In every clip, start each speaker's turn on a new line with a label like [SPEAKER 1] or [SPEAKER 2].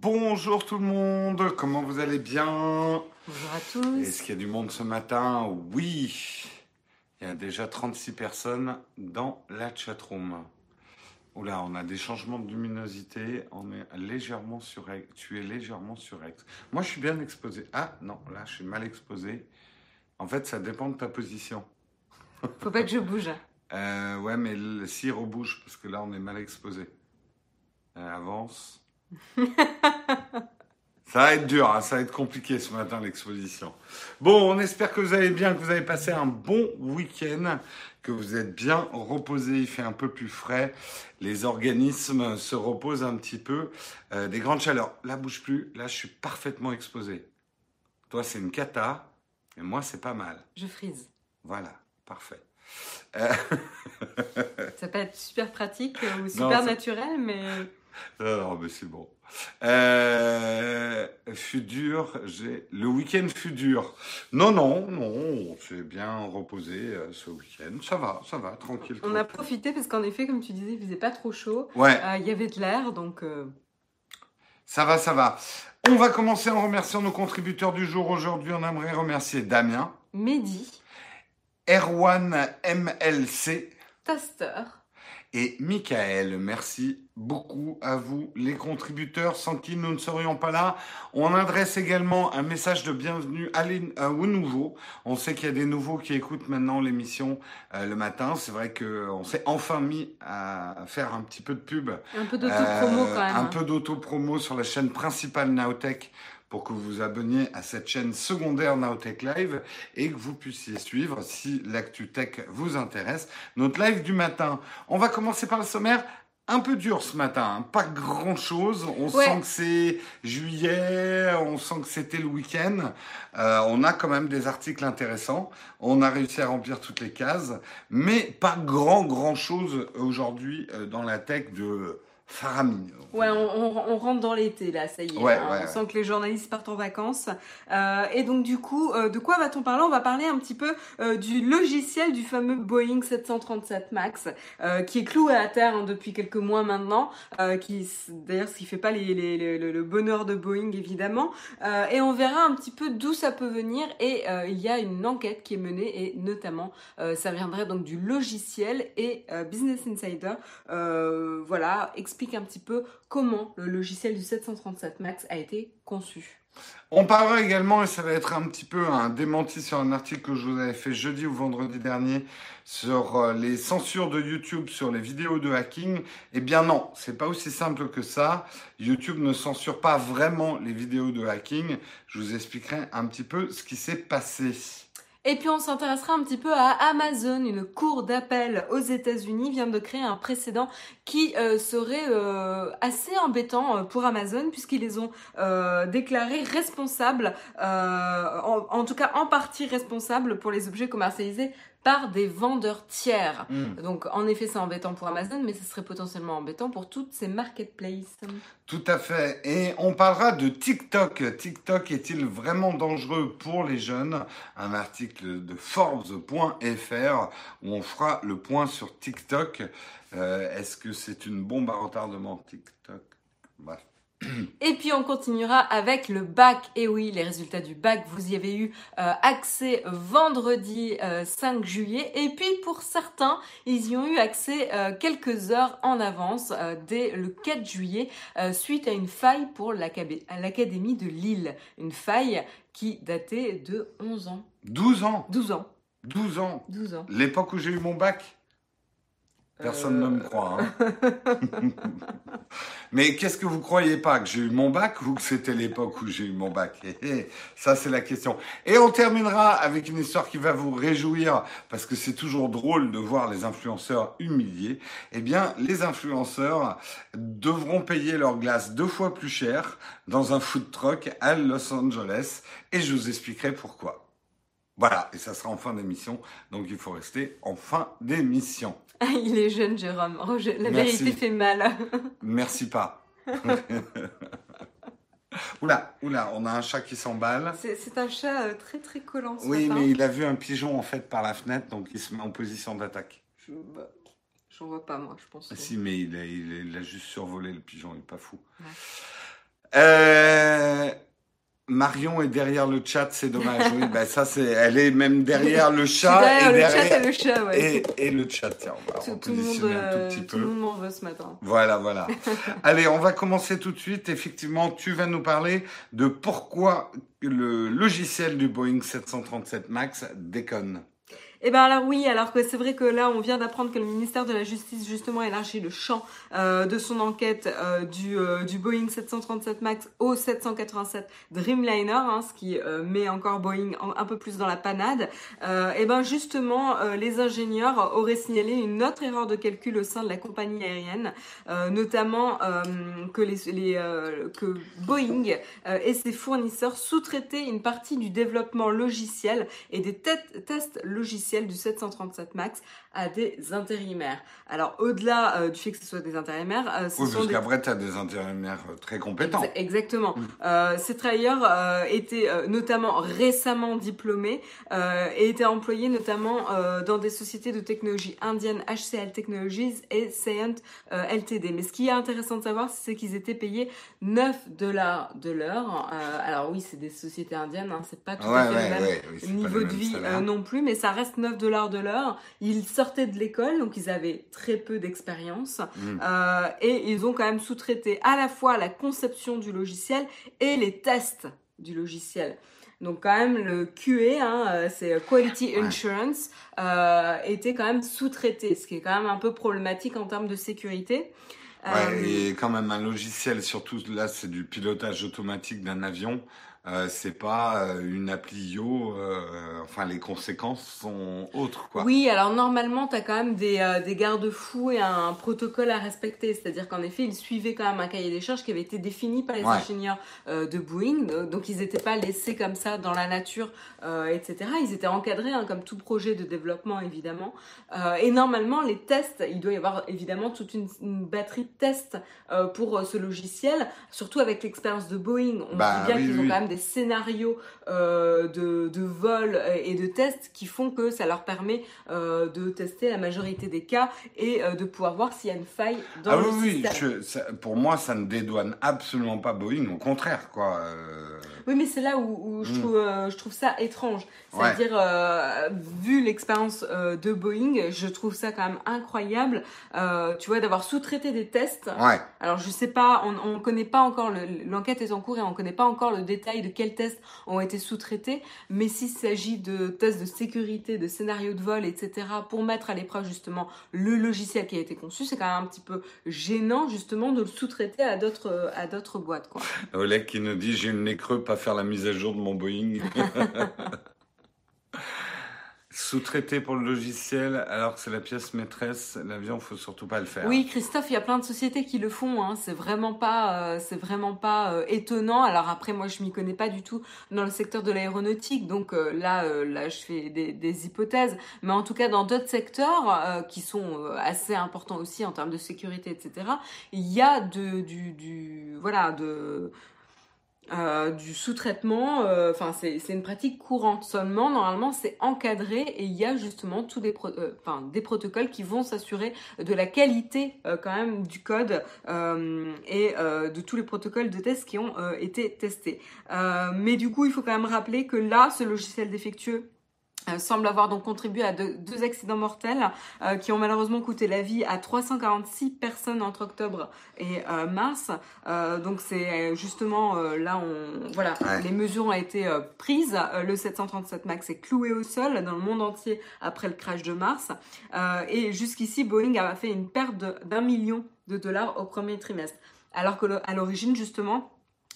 [SPEAKER 1] Bonjour tout le monde, comment vous allez bien?
[SPEAKER 2] Bonjour à tous.
[SPEAKER 1] Est-ce qu'il y a du monde ce matin? Oui. Il y a déjà 36 personnes dans la chatroom. Oula, on a des changements de luminosité, on est légèrement sur tu es légèrement surex. Moi je suis bien exposé. Ah non, là je suis mal exposé. En fait, ça dépend de ta position.
[SPEAKER 2] Faut pas que je bouge.
[SPEAKER 1] Euh, ouais, mais le, si rebouge, parce que là on est mal exposé. Euh, avance. Ça va être dur, hein, ça va être compliqué ce matin l'exposition. Bon, on espère que vous allez bien, que vous avez passé un bon week-end, que vous êtes bien reposé, il fait un peu plus frais, les organismes se reposent un petit peu, euh, des grandes chaleurs. Là, bouge plus, là je suis parfaitement exposé. Toi c'est une cata, et moi c'est pas mal.
[SPEAKER 2] Je frise.
[SPEAKER 1] Voilà, parfait.
[SPEAKER 2] Euh, ça peut être super pratique ou super naturel, mais...
[SPEAKER 1] Non, mais c'est bon. Euh, fut dur, j'ai le week-end fut dur. Non, non, non, c'est bien reposé euh, ce week-end. Ça va, ça va, tranquille.
[SPEAKER 2] On a profité parce qu'en effet, comme tu disais, il faisait pas trop chaud.
[SPEAKER 1] Ouais.
[SPEAKER 2] Euh, il y avait de l'air, donc.
[SPEAKER 1] Ça va, ça va. On va commencer en remerciant nos contributeurs du jour. Aujourd'hui, on aimerait remercier Damien,
[SPEAKER 2] Mehdi,
[SPEAKER 1] Erwan MLC,
[SPEAKER 2] Taster
[SPEAKER 1] et Michael. Merci beaucoup à vous, les contributeurs, sans qui nous ne serions pas là. On adresse également un message de bienvenue à les, euh, aux nouveaux. On sait qu'il y a des nouveaux qui écoutent maintenant l'émission euh, le matin. C'est vrai qu'on s'est enfin mis à faire un petit peu de pub.
[SPEAKER 2] Un peu d'auto-promo quand même.
[SPEAKER 1] Un
[SPEAKER 2] hein.
[SPEAKER 1] peu d'auto-promo sur la chaîne principale Naotech pour que vous vous abonniez à cette chaîne secondaire Naotech Live et que vous puissiez suivre, si l'actu tech vous intéresse, notre live du matin. On va commencer par le sommaire. Un peu dur ce matin, hein. pas grand chose. On sent que c'est juillet, on sent que c'était le week-end. Euh, on a quand même des articles intéressants. On a réussi à remplir toutes les cases, mais pas grand grand chose aujourd'hui euh, dans la tech de faramineux.
[SPEAKER 2] Ouais, on, rentre dans l'été là, ça y est. Hein. on sent que les journalistes partent en vacances. Euh, et donc du coup, euh, de quoi va-t-on parler? On va parler un petit peu euh, du logiciel du fameux Boeing 737 Max, qui est cloué à terre hein, depuis quelques mois maintenant. qui d'ailleurs, ce qui fait pas les, le bonheur de Boeing évidemment. et on verra un petit peu d'où ça peut venir. Et il y a une enquête qui est menée et notamment, ça viendrait donc du logiciel et Business Insider. voilà, explique un petit peu comment le logiciel du 737 Max a été conçu.
[SPEAKER 1] On parlera également, et ça va être un petit peu un démenti sur un article que je vous avais fait jeudi ou vendredi dernier sur euh, les censures de YouTube sur les vidéos de hacking. Eh bien non, c'est pas aussi simple que ça. YouTube ne censure pas vraiment les vidéos de hacking. Je vous expliquerai un petit peu ce qui s'est passé.
[SPEAKER 2] Et puis on s'intéressera un petit peu à Amazon. Une cour d'appel aux États-Unis vient de créer un précédent qui euh, serait euh, assez embêtant euh, pour Amazon puisqu'ils les ont déclarés responsables, en, en, tout cas en partie responsables pour les objets commercialisés par des vendeurs tiers. Hmm. Donc en effet c'est embêtant pour Amazon, mais ce serait potentiellement embêtant pour toutes ces marketplaces.
[SPEAKER 1] Tout à fait. Et on parlera de TikTok. TikTok est-il vraiment dangereux pour les jeunes? Un article de Forbes.fr où on fera le point sur TikTok. Euh, est-ce que c'est une bombe à retardement TikTok? Bref.
[SPEAKER 2] Et puis on continuera avec le bac. Et oui, les résultats du bac, vous y avez eu euh, accès vendredi 5 euh, juillet. Et puis pour certains, ils y ont eu accès euh, quelques heures en avance dès le 4 juillet suite à une faille pour l'Académie de Lille. Une faille qui datait de 11 ans.
[SPEAKER 1] 12 ans
[SPEAKER 2] 12 ans.
[SPEAKER 1] 12 ans
[SPEAKER 2] 12 ans.
[SPEAKER 1] L'époque où j'ai eu mon bac Personne ne me croit. Hein. Mais qu'est-ce que vous croyez pas que j'ai eu mon bac ou que c'était l'époque où j'ai eu mon bac? Eh, eh, Ça, c'est la question. Et on terminera avec une histoire qui va vous réjouir parce que c'est toujours drôle de voir les influenceurs humiliés. Eh bien, les influenceurs devront payer leur glace deux fois plus cher dans un food truck à Los Angeles et je vous expliquerai pourquoi. Voilà, et ça sera en fin d'émission, donc il faut rester en fin d'émission.
[SPEAKER 2] il est jeune, Jérôme. la vérité fait mal.
[SPEAKER 1] Merci pas. oula, oula, on a un chat qui s'emballe.
[SPEAKER 2] C'est un chat euh, très très collant. Ce
[SPEAKER 1] oui, mais il a vu un pigeon en fait par la fenêtre, donc il se met en position d'attaque.
[SPEAKER 2] Je... Bah, j'en vois pas moi, je pense.
[SPEAKER 1] Si, mais il a, il, a, juste survolé le pigeon, il est pas fou. Euh, Marion est derrière le chat, c'est dommage. Oui, ben ça c'est, elle est même derrière le chat
[SPEAKER 2] et derrière le chat et le chat,
[SPEAKER 1] ouais. et, le chat. Tiens, on va
[SPEAKER 2] tout, tout, le monde, un tout euh, petit peu. Tout le monde veut ce matin.
[SPEAKER 1] Voilà, voilà. Allez, on va commencer tout de suite. Effectivement, tu vas nous parler de pourquoi le logiciel du Boeing 737 Max déconne.
[SPEAKER 2] Eh ben alors oui, alors que c'est vrai que là on vient d'apprendre que le ministère de la Justice justement élargit le champ euh, de son enquête euh, du, euh, du Boeing 737 Max au 787 Dreamliner, hein, ce qui met encore Boeing un peu plus dans la panade. et ben justement, les ingénieurs auraient signalé une autre erreur de calcul au sein de la compagnie aérienne, notamment que Boeing et ses fournisseurs sous-traitaient une partie du développement logiciel et des tests logiciels du 737 MAX à des intérimaires. Alors au-delà euh, du fait que ce soit des intérimaires,
[SPEAKER 1] euh, ce oui, sont parce des... qu'après tu as des intérimaires euh, très compétents.
[SPEAKER 2] exactement. Mm. ces travailleurs étaient notamment récemment diplômés et étaient employés notamment dans des sociétés de technologie indiennes HCL Technologies et Scient LTD. Mais ce qui est intéressant de savoir, c'est qu'ils étaient payés 9 dollars de l'heure. alors oui, c'est des sociétés indiennes, hein, c'est pas tout à fait le même niveau de vie non plus, mais ça reste 9 dollars de l'heure. Ils sortaient de l'école, donc ils avaient très peu d'expérience. Mm. Euh, et ils ont quand même sous-traité à la fois la conception du logiciel et les tests du logiciel. Donc quand même le QA, hein, euh, c'est Quality Insurance, euh, était quand même sous-traité, ce qui est quand même un peu problématique en termes de sécurité.
[SPEAKER 1] Ouais, et quand même un logiciel, surtout là c'est du pilotage automatique d'un avion. Euh, c'est pas euh, une appli IO, euh, enfin les conséquences sont autres quoi.
[SPEAKER 2] Oui, alors normalement tu as quand même des, euh, des garde-fous et un protocole à respecter, c'est-à-dire qu'en effet ils suivaient quand même un cahier des charges qui avait été défini par les ingénieurs de Boeing, donc ils n'étaient pas laissés comme ça dans la nature, etc. Ils étaient encadrés hein, comme tout projet de développement évidemment. et normalement les tests, il doit y avoir évidemment toute une, batterie de tests pour ce logiciel, surtout avec l'expérience de Boeing. On bah, bien qu'ils ont quand même des scénarios euh, de, de vol et de tests qui font que ça leur permet euh, de tester la majorité des cas et euh, de pouvoir voir s'il y a une faille dans ah, le oui,
[SPEAKER 1] système. Oui, pour moi, ça ne dédouane absolument pas Boeing, au contraire, quoi.
[SPEAKER 2] Oui, mais c'est là où, je, mm. trouve, je trouve ça étrange. C'est-à-dire, vu l'expérience de Boeing, je trouve ça quand même incroyable, tu vois, d'avoir sous-traité des tests.
[SPEAKER 1] Ouais.
[SPEAKER 2] Alors, je sais pas, on ne connaît pas encore, l'enquête est en cours et on ne connaît pas encore le détail de quels tests ont été sous-traités, mais s'il s'agit de tests de sécurité, de scénarios de vol, etc., pour mettre à l'épreuve justement le logiciel qui a été conçu, c'est quand même un petit peu gênant justement de le sous-traiter à d'autres à d'autres boîtes. Quoi.
[SPEAKER 1] Oleg qui nous dit j'ai une nez creux, faire la mise à jour de mon Boeing. Sous-traité pour le logiciel, alors que c'est la pièce maîtresse, l'avion, faut surtout pas le faire.
[SPEAKER 2] Oui, Christophe, il y a plein de sociétés qui le font. Hein. C'est vraiment pas, euh, c'est vraiment pas euh, étonnant. Alors après, moi, je m'y connais pas du tout dans le secteur de l'aéronautique, donc euh, là, là, je fais des, des, hypothèses. Mais en tout cas, dans d'autres secteurs qui sont assez importants aussi en termes de sécurité, etc. Il y a de, du, du voilà, de euh, du sous-traitement, euh, enfin c'est une pratique courante seulement. Normalement, c'est encadré et il y a justement tous des, euh, protocoles qui vont s'assurer de la qualité quand même du code et de tous les protocoles de test qui ont été testés. mais du coup, il faut quand même rappeler que là, ce logiciel défectueux semble avoir donc contribué à deux, accidents mortels euh, qui ont malheureusement coûté la vie à 346 personnes entre octobre et euh, mars. donc c'est justement là on voilà les mesures ont été prises. le 737 Max est cloué au sol dans le monde entier après le crash de mars et jusqu'ici Boeing a fait une perte d'un million de dollars au premier trimestre. Alors que à l'origine justement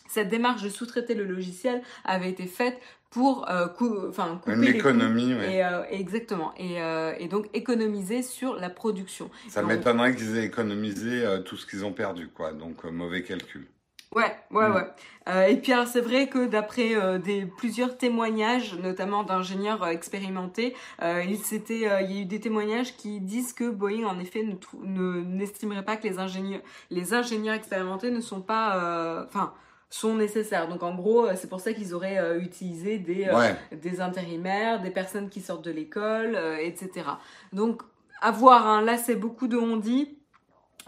[SPEAKER 2] cette démarche de sous-traiter le logiciel avait été faite pour euh, enfin couper
[SPEAKER 1] une économie
[SPEAKER 2] et, euh, exactement. Et, euh, et, donc économiser sur la production.
[SPEAKER 1] Ça m'étonnerait qu'ils aient économisé tout ce qu'ils ont perdu quoi. Donc mauvais calcul.
[SPEAKER 2] Ouais, ouais, mm. ouais. et puis alors c'est vrai que d'après des plusieurs témoignages, notamment d'ingénieurs expérimentés, il s'était, il y a eu des témoignages qui disent que Boeing en effet ne n'estimerait pas que les ingénieurs, les ingénieurs expérimentés ne sont pas, enfin sont nécessaires. Donc en gros, euh, c'est pour ça qu'ils auraient euh, utilisé des, euh, des intérimaires, des personnes qui sortent de l'école, etc. Donc à voir, hein, là c'est beaucoup de on dit.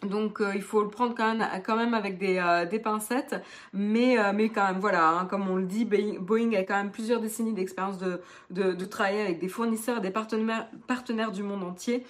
[SPEAKER 2] Donc il faut le prendre quand même, quand même avec des, des pincettes, mais, mais quand même voilà, hein, comme on le dit, Boeing a quand même plusieurs décennies d'expérience de, de, de, travailler avec des fournisseurs et des partenaires, partenaires du monde entier.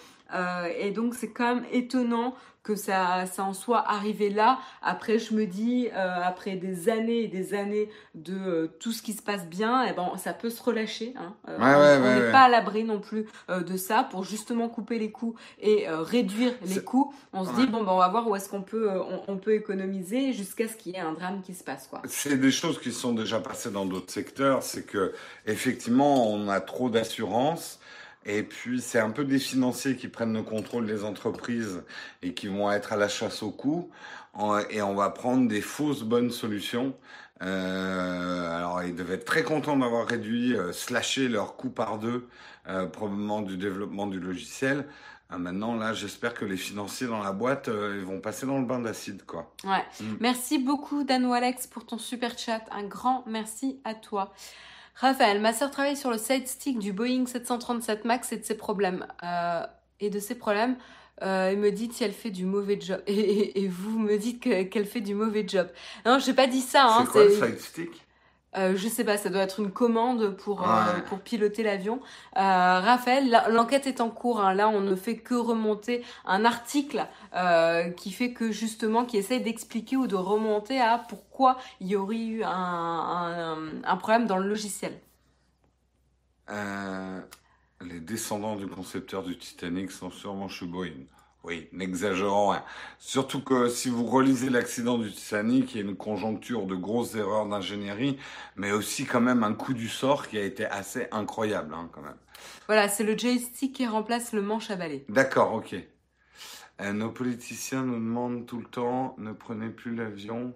[SPEAKER 2] et donc c'est quand même étonnant que ça, ça en soit arrivé là. Après, je me dis, euh, après des années et des années de euh, tout ce qui se passe bien, et eh ben, ça peut se relâcher. Hein. Euh, on n'est pas à l'abri non plus de ça pour justement couper les coûts et réduire les coûts. On se dit, bon, ben, on va voir où est-ce qu'on peut, on, peut économiser jusqu'à ce qu'il y ait un drame qui se passe. Quoi.
[SPEAKER 1] C'est des choses qui sont déjà passées dans d'autres secteurs. C'est que effectivement, on a trop d'assurance et puis, c'est un peu des financiers qui prennent le contrôle des entreprises et qui vont être à la chasse au coût. Et on va prendre des fausses bonnes solutions. Euh, alors, ils devaient être très contents d'avoir réduit, euh, slashé leur coût par deux, euh, probablement du développement du logiciel. Euh, maintenant, là, j'espère que les financiers dans la boîte, ils vont passer dans le bain d'acide, quoi.
[SPEAKER 2] Ouais. Mm. Merci beaucoup, Dan Alex, pour ton super chat. Un grand merci à toi. Raphaël, ma sœur travaille sur le side stick du Boeing 737 MAX et de ses problèmes. Euh, et de ses problèmes, euh, elle me dit si elle fait du mauvais job. Et, vous me dites qu'elle fait du mauvais job. Non, j'ai pas dit ça.
[SPEAKER 1] Hein, c'est quoi le side stick
[SPEAKER 2] euh, je sais pas, ça doit être une commande pour, euh, pour piloter l'avion. Euh, Raphaël, l'enquête est en cours. Hein. Là, on ne fait que remonter un article qui fait que justement, qui essaye d'expliquer ou de remonter à pourquoi il y aurait eu un, un, un problème dans le logiciel.
[SPEAKER 1] les descendants du concepteur du Titanic sont sûrement chez Boeing. Oui, n'exagérons rien. Surtout que si vous relisez l'accident du Titanic, il y a une conjoncture de grosses erreurs d'ingénierie, mais aussi quand même un coup du sort qui a été assez incroyable, hein, quand même.
[SPEAKER 2] Voilà, c'est le joystick qui remplace le manche à balai.
[SPEAKER 1] D'accord, ok. Euh, nos politiciens nous demandent tout le temps, ne prenez plus l'avion,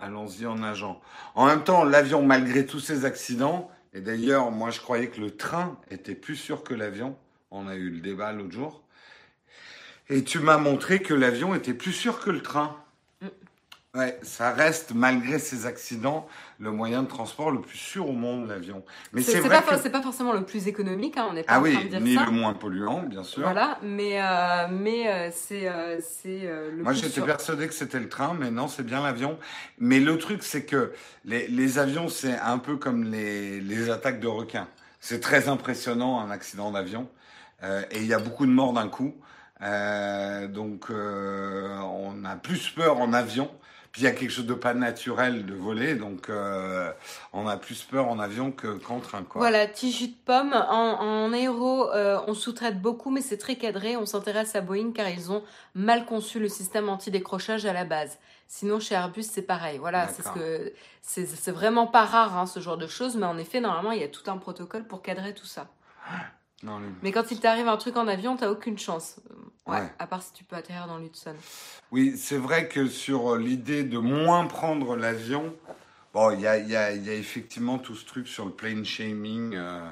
[SPEAKER 1] allons-y en nageant. En même temps, l'avion, malgré tous ces accidents, et d'ailleurs, moi je croyais que le train était plus sûr que l'avion, on a eu le débat l'autre jour, et tu m'as montré que l'avion était plus sûr que le train. Mm. Ouais, ça reste, malgré ces accidents, le moyen de transport le plus sûr au monde, l'avion.
[SPEAKER 2] Mais c'est pas, pas forcément le plus économique, hein, on n'est pas
[SPEAKER 1] ah
[SPEAKER 2] en
[SPEAKER 1] oui,
[SPEAKER 2] train de dire
[SPEAKER 1] ni le moins polluant, bien sûr.
[SPEAKER 2] Voilà, mais, euh, mais euh, c'est euh, le
[SPEAKER 1] Moi, j'étais persuadé que c'était le train, mais non, c'est bien l'avion. Mais le truc, c'est que les, les avions, c'est un peu comme les, les attaques de requins. C'est très impressionnant, un accident d'avion. et il y a beaucoup de morts d'un coup. Euh, donc euh, on a plus peur en avion. Puis il y a quelque chose de pas naturel de voler, donc euh, on a plus peur en avion que qu'en train. Quoi.
[SPEAKER 2] Voilà, petit jus de pomme. En, en aéro, euh, on sous-traite beaucoup, mais c'est très cadré. On s'intéresse à Boeing car ils ont mal conçu le système anti-décrochage à la base. Sinon, chez Airbus, c'est pareil. Voilà, c'est ce que c'est vraiment pas rare hein, ce genre de choses, mais en effet, normalement, il y a tout un protocole pour cadrer tout ça. Mais quand il t'arrive un truc en avion, t'as aucune chance. Ouais, À part si tu peux atterrir dans l'Hudson.
[SPEAKER 1] Oui, c'est vrai que sur l'idée de moins prendre l'avion, bon, il y a, y, a, y a, effectivement tout ce truc sur le plane shaming, euh,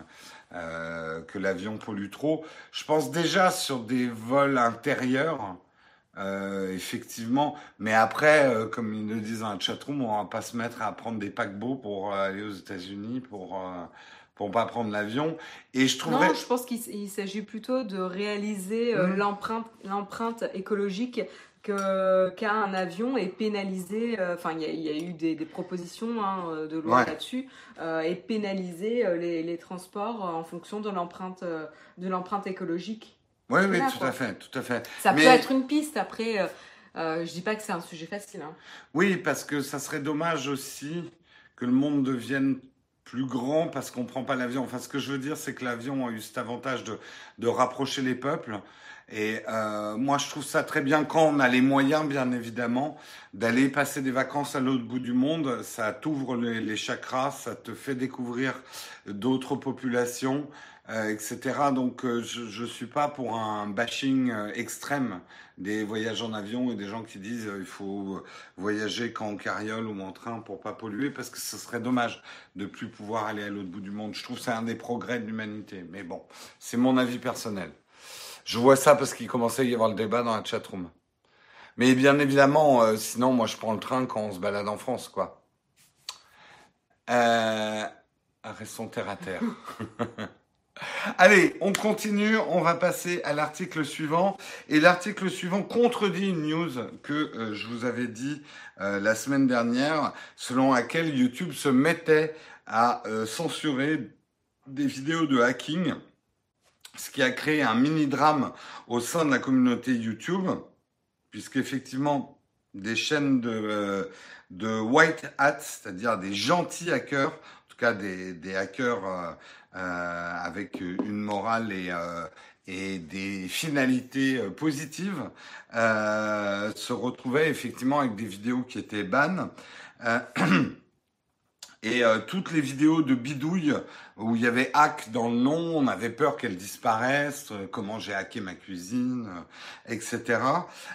[SPEAKER 1] euh, que l'avion pollue trop. Je pense déjà sur des vols intérieurs. Euh, effectivement, mais après, euh, comme ils le disent dans la chatroom, on va pas se mettre à prendre des paquebots pour aller aux États-Unis pour euh, pour pas prendre l'avion. Et je trouverais...
[SPEAKER 2] Non, je pense qu'il s'agit plutôt de réaliser euh, mmh. l'empreinte écologique que qu'a un avion et pénaliser. Euh, enfin, il y, a eu des, propositions hein, de loi là-dessus euh, et pénaliser les, les, transports en fonction de l'empreinte de l'empreinte écologique.
[SPEAKER 1] Oui, oui, tout à fait, tout à fait.
[SPEAKER 2] Ça peut être une piste. Après, je dis pas que c'est un sujet facile. Hein.
[SPEAKER 1] Oui, parce que ça serait dommage aussi que le monde devienne plus grand parce qu'on prend pas l'avion. Enfin, ce que je veux dire, c'est que l'avion a eu cet avantage de, de rapprocher les peuples. Et euh, moi, je trouve ça très bien quand on a les moyens, bien évidemment, d'aller passer des vacances à l'autre bout du monde. Ça t'ouvre les, chakras, ça te fait découvrir d'autres populations. Euh, etc. Donc euh, je ne suis pas pour un bashing euh, extrême des voyages en avion et des gens qui disent il faut voyager qu'en carriole ou en train pour pas polluer parce que ce serait dommage de plus pouvoir aller à l'autre bout du monde. Je trouve que c'est un des progrès de l'humanité. Mais bon, c'est mon avis personnel. Je vois ça parce qu'il commençait à y avoir le débat dans la chatroom. Mais bien évidemment, sinon moi je prends le train quand on se balade en France, quoi. Restons terre à terre. Allez, on continue, on va passer à l'article suivant. Et l'article suivant contredit une news que euh, je vous avais dit euh, la semaine dernière, selon laquelle YouTube se mettait à euh, censurer des vidéos de hacking, ce qui a créé un mini-drame au sein de la communauté YouTube, puisqu'effectivement, des chaînes de, de white hats, c'est-à-dire des gentils hackers, cas des, hackers euh, avec une morale et, euh, des finalités euh, positives, se retrouvait effectivement avec des vidéos qui étaient ban. Et toutes les vidéos de bidouille où il y avait hack dans le nom, on avait peur qu'elles disparaissent, comment j'ai hacké ma cuisine, etc.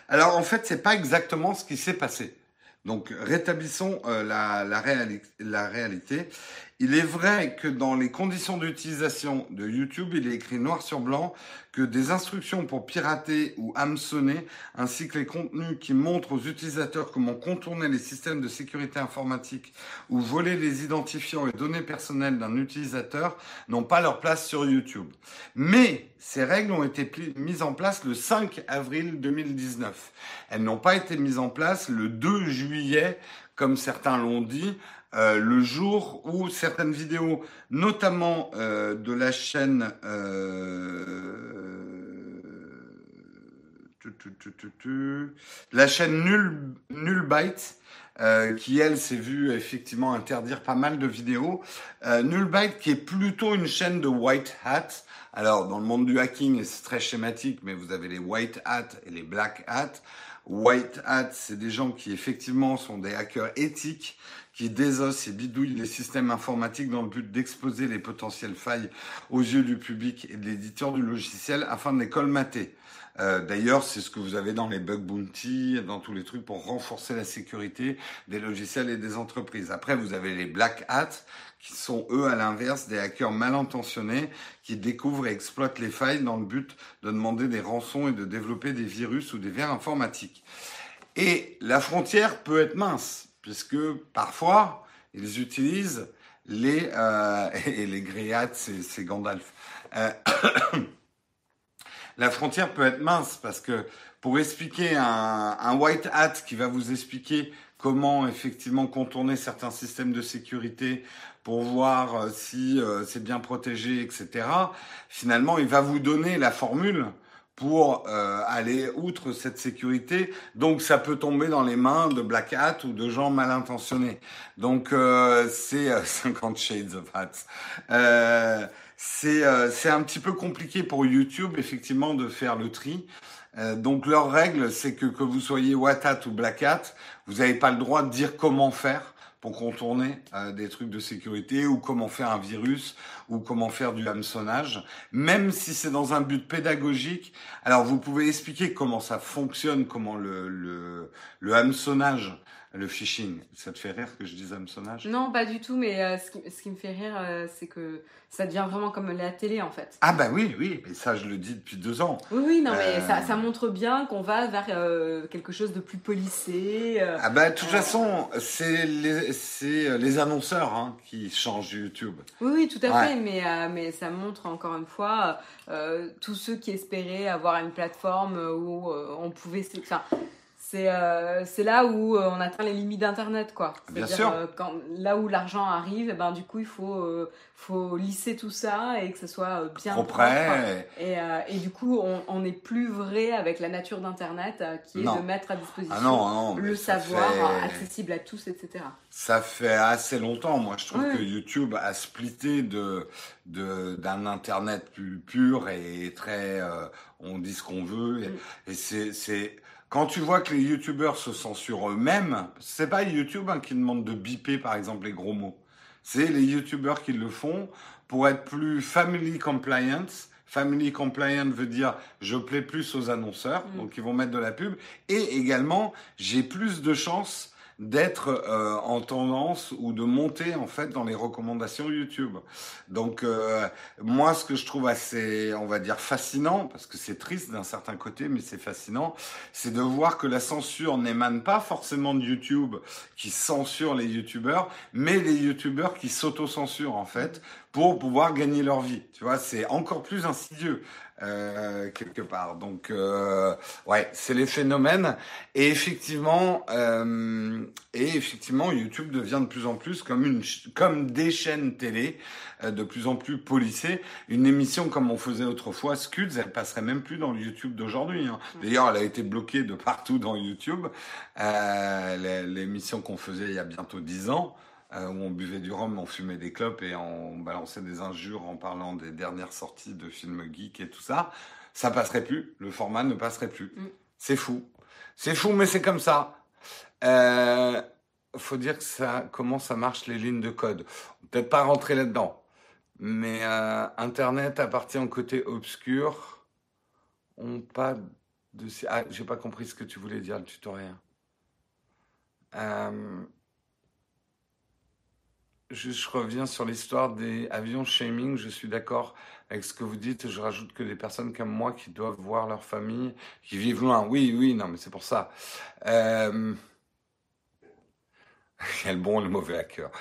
[SPEAKER 1] Alors en fait, c'est pas exactement ce qui s'est passé. Donc rétablissons la réalité. Il est vrai que dans les conditions d'utilisation de YouTube, il est écrit noir sur blanc que des instructions pour pirater ou hameçonner, ainsi que les contenus qui montrent aux utilisateurs comment contourner les systèmes de sécurité informatique ou voler les identifiants et données personnelles d'un utilisateur, n'ont pas leur place sur YouTube. Mais ces règles ont été mises en place le 5 avril 2019. Elles n'ont pas été mises en place le 2 juillet, comme certains l'ont dit, euh, le jour où certaines vidéos, notamment euh, de la chaîne euh, la chaîne Null, Nullbyte, qui elle s'est vue effectivement interdire pas mal de vidéos. Nullbyte qui est plutôt une chaîne de white hat. Alors dans le monde du hacking, c'est très schématique, mais vous avez les white hat et les black hat. White hat, c'est des gens qui effectivement sont des hackers éthiques qui désosse et bidouille les systèmes informatiques dans le but d'exposer les potentielles failles aux yeux du public et de l'éditeur du logiciel afin de les colmater. Euh, D'ailleurs, c'est ce que vous avez dans les bug bounty, dans tous les trucs pour renforcer la sécurité des logiciels et des entreprises. Après, vous avez les black hats, qui sont eux à l'inverse des hackers mal intentionnés qui découvrent et exploitent les failles dans le but de demander des rançons et de développer des virus ou des vers informatiques. Et la frontière peut être mince puisque parfois, ils utilisent les... Euh, et les gréates, c'est Gandalf. Euh, la frontière peut être mince parce que pour expliquer un, un, white hat qui va vous expliquer comment effectivement contourner certains systèmes de sécurité pour voir euh, si c'est bien protégé, etc. Finalement, il va vous donner la formule pour euh, aller outre cette sécurité. Donc ça peut tomber dans les mains de Black Hat ou de gens mal intentionnés. Donc euh, c'est 50 euh, Shades of Hats. Euh, c'est c'est un petit peu compliqué pour YouTube effectivement de faire le tri. donc leur règle c'est que que vous soyez White Hat ou Black Hat, vous n'avez pas le droit de dire comment faire pour contourner euh, des trucs de sécurité ou comment faire un virus ou comment faire du hameçonnage, même si c'est dans un but pédagogique. Alors vous pouvez expliquer comment ça fonctionne, comment le, le, le hameçonnage le phishing, ça te fait rire que je dise hameçonnage
[SPEAKER 2] Non, pas du tout, mais euh, ce, qui, ce, qui, me fait rire, euh, c'est que ça devient vraiment comme la télé en fait.
[SPEAKER 1] Ah bah oui, oui, mais ça je le dis depuis deux ans.
[SPEAKER 2] Oui, oui, non, mais ça, ça, montre bien qu'on va vers quelque chose de plus polissé.
[SPEAKER 1] ah bah de toute façon, c'est les, les annonceurs hein, qui changent YouTube.
[SPEAKER 2] Oui, oui, tout à fait, mais, mais ça montre encore une fois tous ceux qui espéraient avoir une plateforme où on pouvait... Enfin, euh, c'est là où euh, on atteint les limites d'internet quoi.
[SPEAKER 1] Bien sûr. euh,
[SPEAKER 2] quand, là où l'argent arrive eh ben du coup il faut faut lisser tout ça et que ce soit bien
[SPEAKER 1] propre,
[SPEAKER 2] et, et, du coup on n'est plus vrai avec la nature d'internet qui est de mettre à disposition
[SPEAKER 1] ah
[SPEAKER 2] le savoir accessible à tous etc
[SPEAKER 1] ça fait assez longtemps. Moi je trouve que YouTube a splitté de d'un internet plus pur et très on dit ce qu'on veut. Et, mm. et c'est quand tu vois que les youtubeurs se censurent eux-mêmes, c'est pas YouTube hein, qui demande de biper par exemple les gros mots. C'est les youtubeurs qui le font pour être plus family compliant. Family compliant veut dire je plais plus aux annonceurs, mm. donc ils vont mettre de la pub. Et également, j'ai plus de chances d'être euh, en tendance ou de monter en fait dans les recommandations YouTube. Donc euh, moi ce que je trouve assez on va dire fascinant parce que c'est triste d'un certain côté mais c'est fascinant, c'est de voir que la censure n'émane pas forcément de YouTube qui censure les YouTubeurs, mais les YouTubeurs qui s'auto-censurent en fait pour pouvoir gagner leur vie. Tu vois, c'est encore plus insidieux. Euh, quelque part. Donc, euh, ouais, c'est les phénomènes. Et effectivement, euh, et effectivement, YouTube devient de plus en plus comme une, comme des chaînes télé, euh, de plus en plus policées. Une émission comme on faisait autrefois, Scuds, elle passerait même plus dans le YouTube d'aujourd'hui. Hein. D'ailleurs, elle a été bloquée de partout dans YouTube. Euh, l'émission qu'on faisait il y a bientôt dix ans. Euh, où on buvait du rhum, on fumait des clopes et on balançait des injures en parlant des dernières sorties de films geeks et tout ça, ça passerait plus. Le format ne passerait plus. Mm. C'est fou. C'est fou, mais c'est comme ça. Euh, faut dire que ça, comment ça marche les lignes de code. Peut-être pas rentrer là-dedans, mais euh, Internet appartient au côté obscur. On pas de. Ah, j'ai pas compris ce que tu voulais dire, le tutoriel. Euh, je reviens sur l'histoire des avions shaming. Je suis d'accord avec ce que vous dites. Je rajoute que des personnes comme moi qui doivent voir leur famille, qui vivent loin. Oui, oui, non, mais c'est pour ça. Euh... Le bon le mauvais hacker.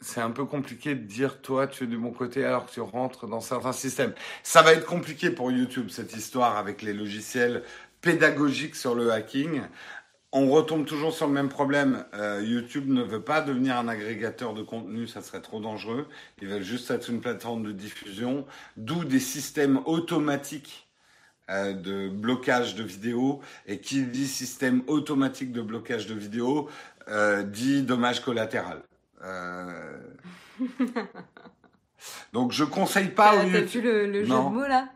[SPEAKER 1] C'est un peu compliqué de dire toi tu es de mon côté alors que tu rentres dans certains systèmes. Ça va être compliqué pour YouTube cette histoire avec les logiciels pédagogiques sur le hacking on retombe toujours sur le même problème. Euh, YouTube ne veut pas devenir un agrégateur de contenu, ça serait trop dangereux. Ils veulent juste être une plateforme de diffusion, d'où des systèmes automatiques euh, de blocage de vidéos. Et qui dit système automatique de blocage de vidéos euh, dit dommage collatéral. Donc je conseille pas.
[SPEAKER 2] T'as vu le, le jeu de mots là?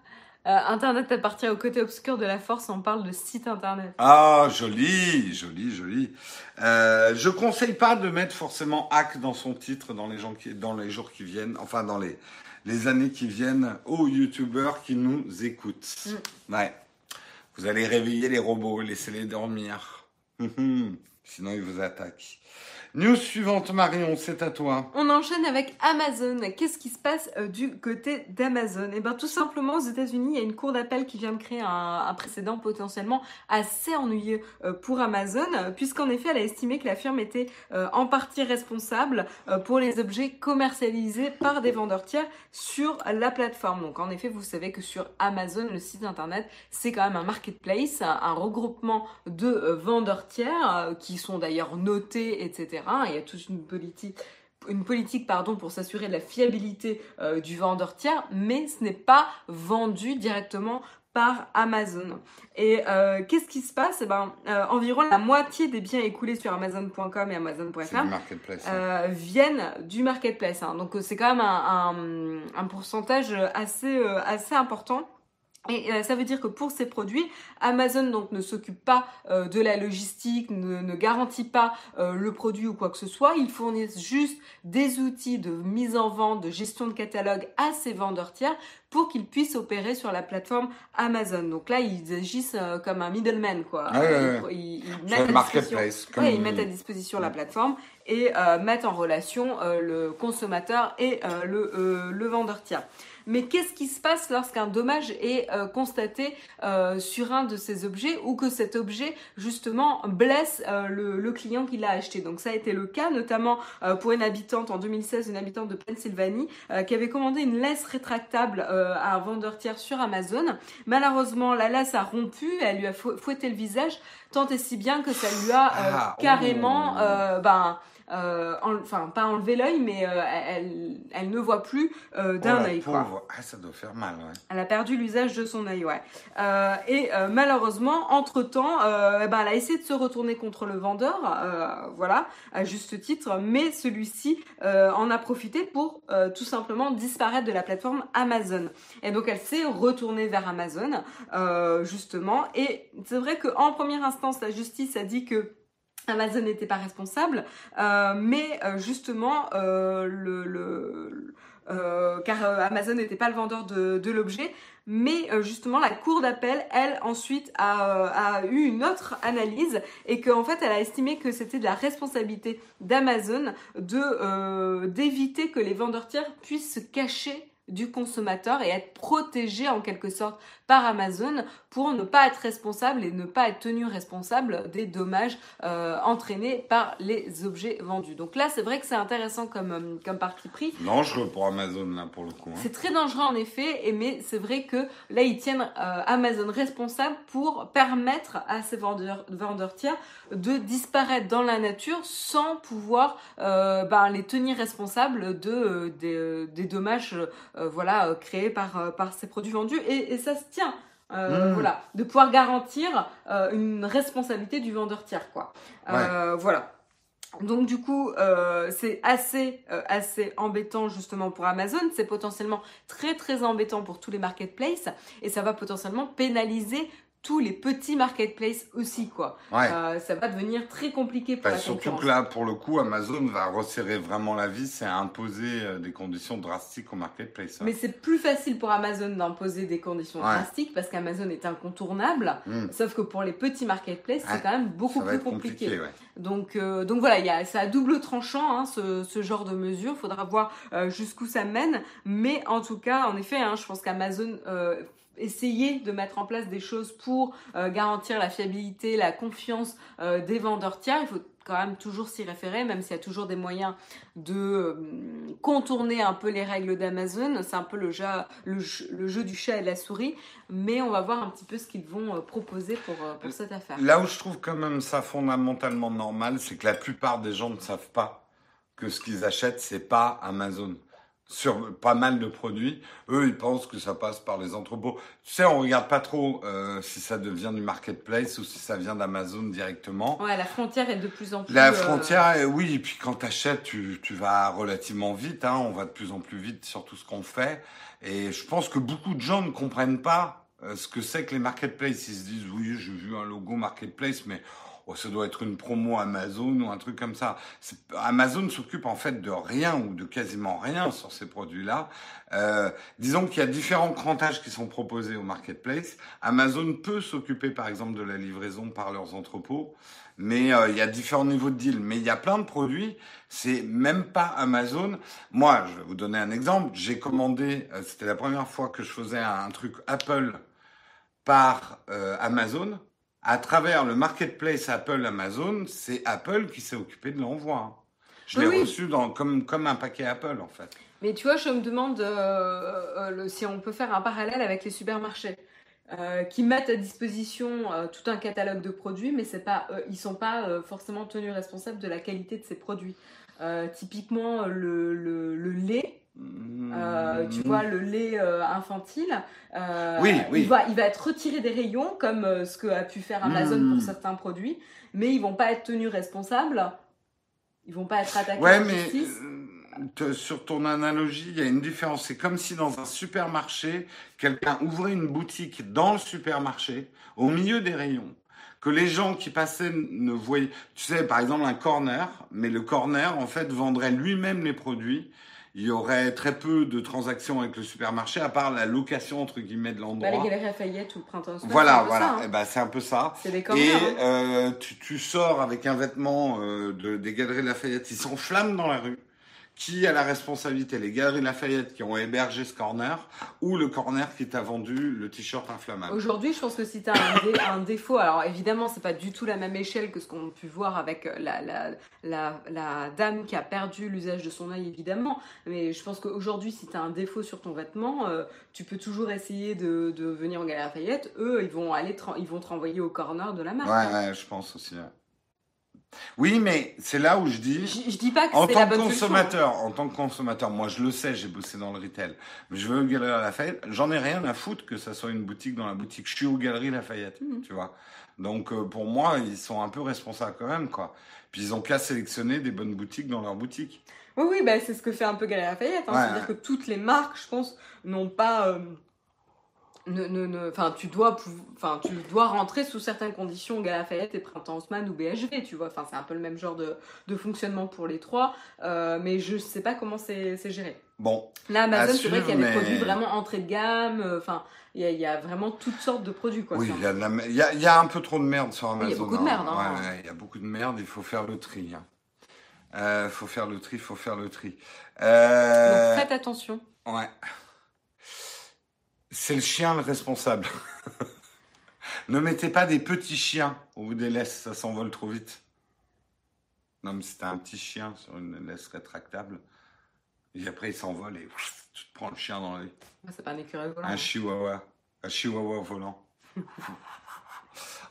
[SPEAKER 2] Euh, Internet appartient au côté obscur de la force, on parle de site internet.
[SPEAKER 1] Ah, joli, joli, joli. Euh, je conseille pas de mettre forcément hack dans son titre dans les, gens qui, dans les jours qui viennent, enfin dans les, les années qui viennent, aux youtubeurs qui nous écoutent. Mm. Ouais. Vous allez réveiller les robots, laissez-les dormir. Sinon, ils vous attaquent. News suivante, Marion, c'est à toi.
[SPEAKER 2] On enchaîne avec Amazon. Qu'est-ce qui se passe euh, du côté d'Amazon? Eh bien, tout simplement, aux États-Unis, il y a une cour d'appel qui vient de créer un, précédent potentiellement assez ennuyeux euh, pour Amazon, puisqu'en effet, elle a estimé que la firme était euh, en partie responsable pour les objets commercialisés par des vendeurs tiers sur la plateforme. Donc, en effet, vous savez que sur Amazon, le site internet, c'est quand même un marketplace, un regroupement de vendeurs tiers qui sont d'ailleurs notés, etc il y a toute une politique une politique pardon pour s'assurer de la fiabilité euh, du vendeur tiers, mais ce n'est pas vendu directement par Amazon. Et euh, qu'est-ce qui se passe? Eh ben, euh, Environ la moitié des biens écoulés sur Amazon.com et Amazon.fr viennent du marketplace. Hein. Donc c'est quand même un, un, pourcentage assez, assez important. Et euh, ça veut dire que pour ces produits, Amazon donc ne s'occupe pas euh, de la logistique, ne, garantit pas euh, le produit ou quoi que ce soit. Ils fournissent juste des outils de mise en vente, de gestion de catalogue à ces vendeurs tiers pour qu'ils puissent opérer sur la plateforme Amazon. Donc là, ils agissent comme un middleman, quoi.
[SPEAKER 1] ils, mettent à
[SPEAKER 2] ils, mettent à disposition la plateforme et mettent en relation le consommateur et le, le vendeur tiers. Mais qu'est-ce qui se passe lorsqu'un dommage est euh, constaté euh, sur un de ces objets ou que cet objet justement blesse euh, le, client qui l'a acheté? Donc ça a été le cas notamment pour une habitante en 2016, une habitante de Pennsylvanie qui avait commandé une laisse rétractable à un vendeur tiers sur Amazon. Malheureusement, la laisse a rompu, elle lui a fouetté le visage tant et si bien que ça lui a ah, carrément oh. ben euh, enfin pas enlever l'œil, mais euh, elle, elle, ne voit plus euh, d'un oh, œil.
[SPEAKER 1] Ah, ça doit faire mal, ouais.
[SPEAKER 2] Elle a perdu l'usage de son œil, ouais. et malheureusement, entre temps, eh ben, elle a essayé de se retourner contre le vendeur, voilà, à juste titre, mais celui-ci en a profité pour tout simplement disparaître de la plateforme Amazon. Et donc elle s'est retournée vers Amazon, justement. Et c'est vrai qu'en première instance, la justice a dit que Amazon n'était pas responsable, mais justement le, car Amazon n'était pas le vendeur de l'objet, mais euh, justement, la cour d'appel, elle, ensuite, a, euh, eu une autre analyse et qu'en fait, elle a estimé que c'était de la responsabilité d'Amazon de euh, d'éviter que les vendeurs tiers puissent se cacher du consommateur et être protégé en quelque sorte par Amazon pour ne pas être responsable et ne pas être tenu responsable des dommages euh, entraînés par les objets vendus. Donc là, c'est vrai que c'est intéressant comme, euh, comme parti pris.
[SPEAKER 1] Dangereux pour Amazon, là, pour le coup. Hein.
[SPEAKER 2] C'est très dangereux, en effet, et, mais c'est vrai que là, ils tiennent euh, Amazon responsable pour permettre à ces vendeurs, vendeurs tiers de disparaître dans la nature sans pouvoir ben, les tenir responsables de, des, des dommages voilà, créés par, par ces produits vendus. Et, et ça se tient euh, hmm. Voilà, de pouvoir garantir euh, une responsabilité du vendeur tiers, quoi. Euh, voilà. Donc du coup, c'est assez assez embêtant justement pour Amazon. C'est potentiellement très très embêtant pour tous les marketplaces et ça va potentiellement pénaliser tous les petits marketplaces aussi, quoi. Euh, ça va devenir très compliqué pour bah, la
[SPEAKER 1] Surtout que là, pour le coup, Amazon va resserrer vraiment la vis et imposer euh, des conditions drastiques au marketplace.
[SPEAKER 2] Mais c'est plus facile pour Amazon d'imposer des conditions drastiques parce qu'Amazon est incontournable. Hmm. Sauf que pour les petits marketplaces, c'est quand même beaucoup plus compliqué. donc, euh, donc voilà, c'est à double tranchant hein, ce, ce, genre de mesure. Il faudra voir jusqu'où ça mène. Mais en tout cas, en effet, hein, je pense qu'Amazon essayer de mettre en place des choses pour euh, garantir la fiabilité, la confiance euh, des vendeurs tiers. Il faut quand même toujours s'y référer, même s'il y a toujours des moyens de euh, contourner un peu les règles d'Amazon. C'est un peu le jeu, du chat et de la souris, mais on va voir un petit peu ce qu'ils vont proposer pour, pour cette affaire.
[SPEAKER 1] Là où je trouve quand même ça fondamentalement normal, c'est que la plupart des gens ne savent pas que ce qu'ils achètent, c'est pas Amazon sur pas mal de produits. Eux, ils pensent que ça passe par les entrepôts. Tu sais, on regarde pas trop euh, si ça devient du marketplace ou si ça vient d'Amazon directement.
[SPEAKER 2] Ouais, la frontière est de plus en plus.
[SPEAKER 1] La euh, frontière, oui. Et puis quand t'achètes, tu, tu vas relativement vite. Hein, on va de plus en plus vite sur tout ce qu'on fait. Et je pense que beaucoup de gens ne comprennent pas euh, ce que c'est que les marketplaces. Ils se disent, oui, j'ai vu un logo marketplace, mais Oh, ça doit être une promo Amazon ou un truc comme ça. Amazon s'occupe en fait de rien ou de quasiment rien sur ces produits-là. Euh, disons qu'il y a différents crantages qui sont proposés au marketplace. Amazon peut s'occuper par exemple de la livraison par leurs entrepôts, mais euh, il y a différents niveaux de deal. Mais il y a plein de produits, c'est même pas Amazon. Moi, je vais vous donner un exemple. J'ai commandé, euh, c'était la première fois que je faisais un truc Apple par Amazon à travers le marketplace Apple Amazon, c'est Apple qui s'est occupé de l'envoi. Je l'ai reçu dans, comme, comme un paquet Apple en fait.
[SPEAKER 2] Mais tu vois, je me demande euh, euh, si on peut faire un parallèle avec les supermarchés. Euh, qui mettent à disposition tout un catalogue de produits, mais c'est pas, ils sont pas forcément tenus responsables de la qualité de ces produits. typiquement, le, le, le lait, euh, tu vois, le lait euh, infantile, euh, oui, oui. Il, va, il va être retiré des rayons, comme ce que a pu faire Amazon pour hmm. certains produits, mais ils vont pas être tenus responsables, ils vont pas être attaqués ouais, mais
[SPEAKER 1] sur ton analogie, il y a une différence. C'est comme si dans un supermarché, quelqu'un ouvrait une boutique dans le supermarché, au milieu des rayons que les gens qui passaient ne voyaient. Tu sais, par exemple, un corner, mais le corner, en fait, vendrait lui-même les produits il y aurait très peu de transactions avec le supermarché, à part la location entre guillemets de l'endroit.
[SPEAKER 2] Bah, les galeries Lafayette ou le printemps.
[SPEAKER 1] Voilà, voilà. Hein. Ben, c'est un peu ça. C'est des Et hein. euh, tu, tu, sors avec un vêtement euh, de, des galeries Lafayette, ils s'enflamment dans la rue qui a la responsabilité Les Galeries Lafayette qui ont hébergé ce corner ou le corner qui t'a vendu le t-shirt inflammable
[SPEAKER 2] Aujourd'hui, je pense que si tu as un, défaut, alors évidemment, c'est pas du tout la même échelle que ce qu'on a pu voir avec la, la, la, la dame qui a perdu l'usage de son œil, évidemment. Mais je pense qu'aujourd'hui, si tu as un défaut sur ton vêtement, euh, tu peux toujours essayer de, de venir aux Galeries Lafayette. Eux, ils vont, aller ils vont te renvoyer au corner de la marque.
[SPEAKER 1] Ouais, ouais, je pense aussi. Oui, mais c'est là où je dis.
[SPEAKER 2] Je, dis pas que
[SPEAKER 1] en
[SPEAKER 2] tant
[SPEAKER 1] que consommateur, en tant que consommateur, moi je le sais, j'ai bossé dans le retail, mais je veux une galerie Lafayette, j'en ai rien à foutre que ça soit une boutique dans la boutique. Je suis aux galeries Lafayette, mhm. tu vois. Donc euh, pour moi, ils sont un peu responsables quand même, quoi. Puis ils ont qu'à sélectionner des bonnes boutiques dans leur boutique.
[SPEAKER 2] Oui, oui, bah, c'est ce que fait un peu Galerie Lafayette. Hein. C'est-à-dire que toutes les marques, je pense, n'ont pas. Euh, tu dois enfin tu dois rentrer sous certaines conditions Galafayette et Printemps Haussmann ou BHV tu vois. Enfin c'est un peu le même genre de, de fonctionnement pour les trois euh, mais je sais pas comment c'est géré.
[SPEAKER 1] Bon
[SPEAKER 2] là Amazon c'est vrai qu'il y a des produits vraiment entrée de gamme euh, enfin il y, a vraiment toutes sortes de produits quoi
[SPEAKER 1] oui il y, a il, y a, un peu trop de merde sur Amazon
[SPEAKER 2] il y a beaucoup de merde hein.
[SPEAKER 1] il y a beaucoup de merde il faut faire le tri hein. Euh, faut faire le tri faut faire le tri. Donc,
[SPEAKER 2] faites attention.
[SPEAKER 1] ouais c'est le chien le responsable. ne mettez pas des petits chiens au bout des laisses, ça s'envole trop vite. Non, mais c'était un petit chien sur une laisse rétractable. Et après, il s'envole et tu te prends le chien dans l'œil.
[SPEAKER 2] C'est pas un écureuil volant.
[SPEAKER 1] Un chihuahua. Un chihuahua volant.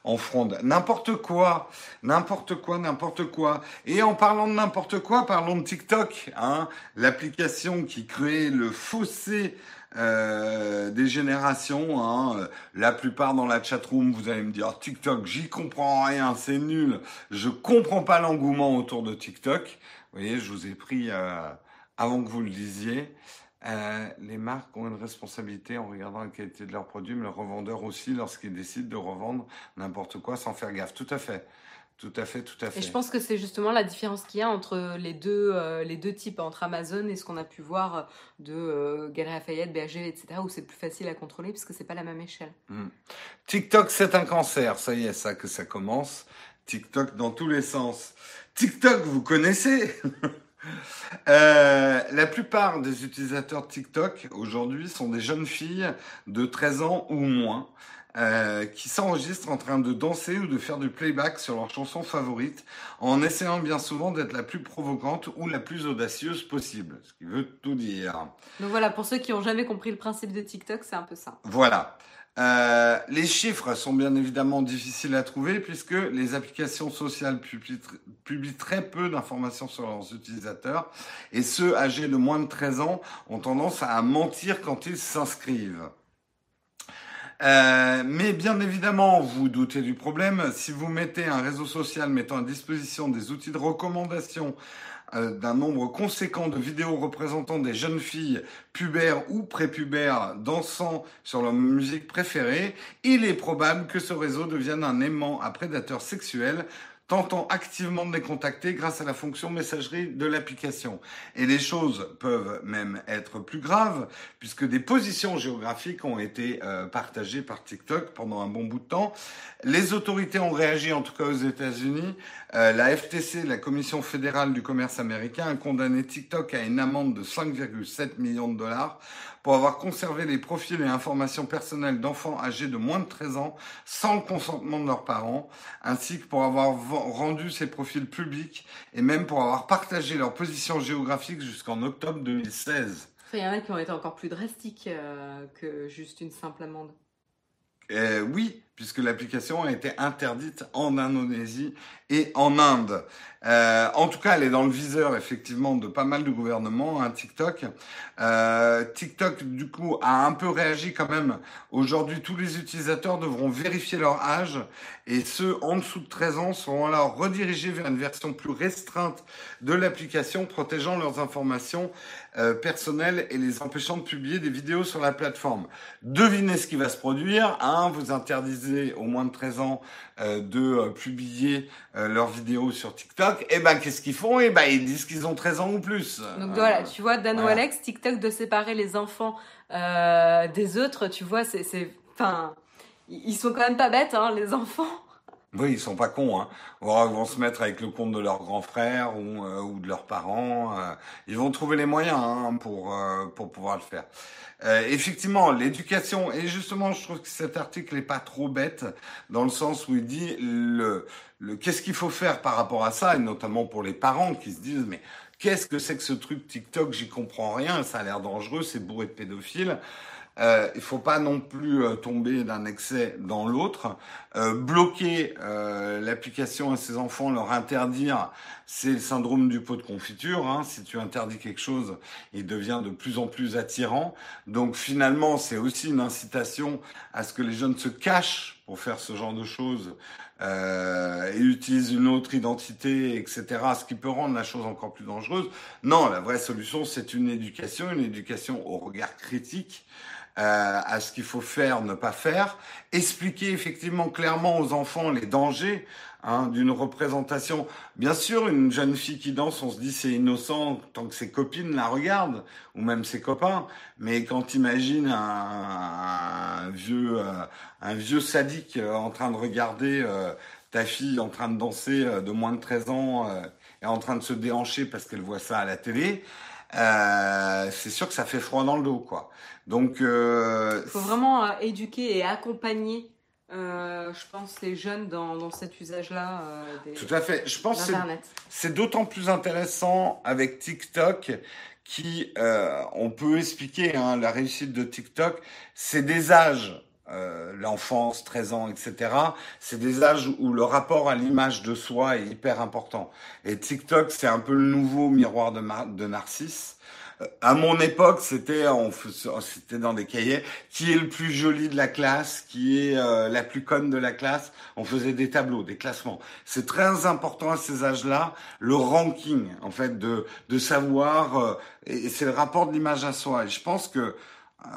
[SPEAKER 1] en fronde. N'importe quoi, n'importe quoi, n'importe quoi. Et en parlant de n'importe quoi, parlons de TikTok, hein, l'application qui crée le fossé euh, des générations. Hein. La plupart dans la chatroom, vous allez me dire TikTok, j'y comprends rien, c'est nul. Je comprends pas l'engouement autour de TikTok. Vous voyez, je vous ai pris euh, avant que vous le disiez. Euh, les marques ont une responsabilité en regardant la qualité de leurs produits, mais le revendeur aussi lorsqu'il décide de revendre n'importe quoi sans faire gaffe. Tout à fait. Tout à fait, tout à fait.
[SPEAKER 2] Et je pense que c'est justement la différence qu'il y a entre les deux, euh, les deux types, entre Amazon et ce qu'on a pu voir de euh, Galerie Lafayette, BHG, etc., où c'est plus facile à contrôler puisque c'est pas la même échelle.
[SPEAKER 1] Hmm. TikTok, c'est un cancer. Ça y est, ça que ça commence. TikTok dans tous les sens. TikTok, vous connaissez? Euh, La plupart des utilisateurs TikTok aujourd'hui sont des jeunes filles de 13 ans ou moins. Euh, qui s'enregistrent en train de danser ou de faire du playback sur leur chanson favorite, en essayant bien souvent d'être la plus provocante ou la plus audacieuse possible, ce qui veut tout dire.
[SPEAKER 2] Donc voilà, pour ceux qui n'ont jamais compris le principe de TikTok, c'est un peu ça.
[SPEAKER 1] Voilà. Euh, les chiffres sont bien évidemment difficiles à trouver puisque les applications sociales publient, publient très peu d'informations sur leurs utilisateurs et ceux âgés de moins de 13 ans ont tendance à mentir quand ils s'inscrivent. Euh, mais bien évidemment, vous doutez du problème. Si vous mettez un réseau social mettant à disposition des outils de recommandation euh, d'un nombre conséquent de vidéos représentant des jeunes filles pubères ou prépubères dansant sur leur musique préférée, il est probable que ce réseau devienne un aimant à prédateurs sexuels tentant activement de les contacter grâce à la fonction messagerie de l'application. Et les choses peuvent même être plus graves, puisque des positions géographiques ont été euh, partagées par TikTok pendant un bon bout de temps. Les autorités ont réagi, en tout cas aux États-Unis. Euh, la FTC, la Commission fédérale du commerce américain, a condamné TikTok à une amende de 5,7 millions de dollars pour avoir conservé les profils et informations personnelles d'enfants âgés de moins de 13 ans sans le consentement de leurs parents, ainsi que pour avoir rendu ces profils publics et même pour avoir partagé leur position géographique jusqu'en octobre 2016.
[SPEAKER 2] Il y en a qui ont été encore plus drastiques euh, que juste une simple amende.
[SPEAKER 1] Euh, oui, puisque l'application a été interdite en Indonésie et en Inde. Euh, en tout cas, elle est dans le viseur effectivement de pas mal de gouvernements, hein, TikTok. Euh, TikTok, du coup, a un peu réagi quand même. Aujourd'hui, tous les utilisateurs devront vérifier leur âge et ceux en dessous de 13 ans seront alors redirigés vers une version plus restreinte de l'application protégeant leurs informations euh, personnelles et les empêchant de publier des vidéos sur la plateforme. Devinez ce qui va se produire. Hein, vous interdisez au moins de 13 ans euh, de euh, publier euh, leurs vidéos sur TikTok, et eh ben qu'est-ce qu'ils font? Et eh ben ils disent qu'ils ont 13 ans ou plus.
[SPEAKER 2] Donc voilà, tu vois, Dan Alex, TikTok de séparer les enfants des autres, tu vois, c'est, enfin, ils sont quand même pas bêtes, hein, les enfants.
[SPEAKER 1] Oui, ils sont pas cons. Hein. Ils vont se mettre avec le compte de leur grand frère ou, ou de leurs parents. ils vont trouver les moyens hein, pour pour pouvoir le faire. Euh, effectivement, l'éducation, et justement, je trouve que cet article est pas trop bête, dans le sens où il dit le, le qu'est-ce qu'il faut faire par rapport à ça, et notamment pour les parents qui se disent, mais qu'est-ce que c'est que ce truc TikTok, j'y comprends rien, ça a l'air dangereux, c'est bourré de pédophiles. Euh, il faut pas non plus euh, tomber d'un excès dans l'autre. Euh, bloquer euh, l'application à ses enfants, leur interdire, c'est le syndrome du pot de confiture. Hein. Si tu interdis quelque chose, il devient de plus en plus attirant. Donc finalement, c'est aussi une incitation à ce que les jeunes se cachent pour faire ce genre de choses euh, et utilisent une autre identité, etc. Ce qui peut rendre la chose encore plus dangereuse. Non, la vraie solution, c'est une éducation, une éducation au regard critique. À ce qu'il faut faire, ne pas faire, expliquer effectivement clairement aux enfants les dangers hein, d'une représentation. Bien sûr, une jeune fille qui danse, on se dit c'est innocent tant que ses copines la regardent, ou même ses copains. Mais quand imagine un, un vieux, euh, un vieux sadique euh, en train de regarder euh, ta fille en train de danser de moins de 13 ans et en train de se déhancher parce qu'elle voit ça à la télé, c'est sûr que ça fait froid dans le dos, quoi. Donc, il
[SPEAKER 2] faut vraiment éduquer et accompagner euh, je pense, les jeunes dans, cet usage-là. Euh,
[SPEAKER 1] Tout à fait. Je pense que c'est d'autant plus intéressant avec TikTok qui, euh, on peut expliquer hein, la réussite de TikTok, c'est des âges. L'enfance, 13 ans, etc. C'est des âges où le rapport à l'image de soi est hyper important. Et TikTok, c'est un peu le nouveau miroir de, de Narcisse à mon époque, c'était c'était dans des cahiers. Qui est le plus joli de la classe? Qui est euh, la plus conne de la classe? On faisait des tableaux, des classements. C'est très important à ces âges-là, le ranking, en fait, de de savoir. Euh, et c'est le rapport de l'image à soi. Et je pense que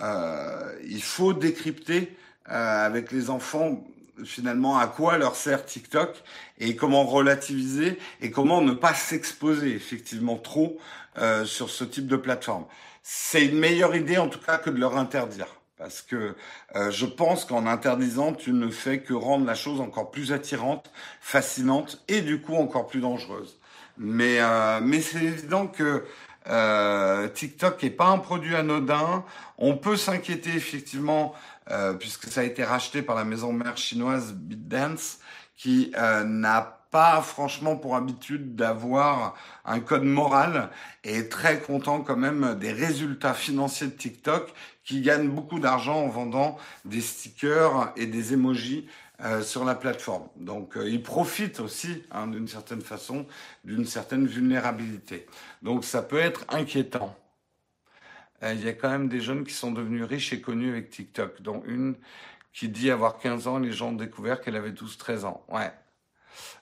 [SPEAKER 1] euh, il faut décrypter avec les enfants finalement à quoi leur sert TikTok et comment relativiser et comment ne pas s'exposer effectivement trop euh, sur ce type de plateforme. C'est une meilleure idée en tout cas que de leur interdire. Parce que euh, je pense qu'en interdisant, tu ne fais que rendre la chose encore plus attirante, fascinante et du coup encore plus dangereuse. Mais, euh, mais c'est évident que euh, TikTok n'est pas un produit anodin. On peut s'inquiéter effectivement, euh, puisque ça a été racheté par la maison mère chinoise BitDance, qui euh, n'a pas franchement pour habitude d'avoir un code moral et très content quand même des résultats financiers de TikTok qui gagnent beaucoup d'argent en vendant des stickers et des emojis euh, sur la plateforme. Donc euh, ils profitent aussi hein, d'une certaine façon d'une certaine vulnérabilité. Donc ça peut être inquiétant. Euh, il y a quand même des jeunes qui sont devenus riches et connus avec TikTok, dont une qui dit avoir 15 ans, les gens ont découvert qu'elle avait 12-13 ans. Ouais,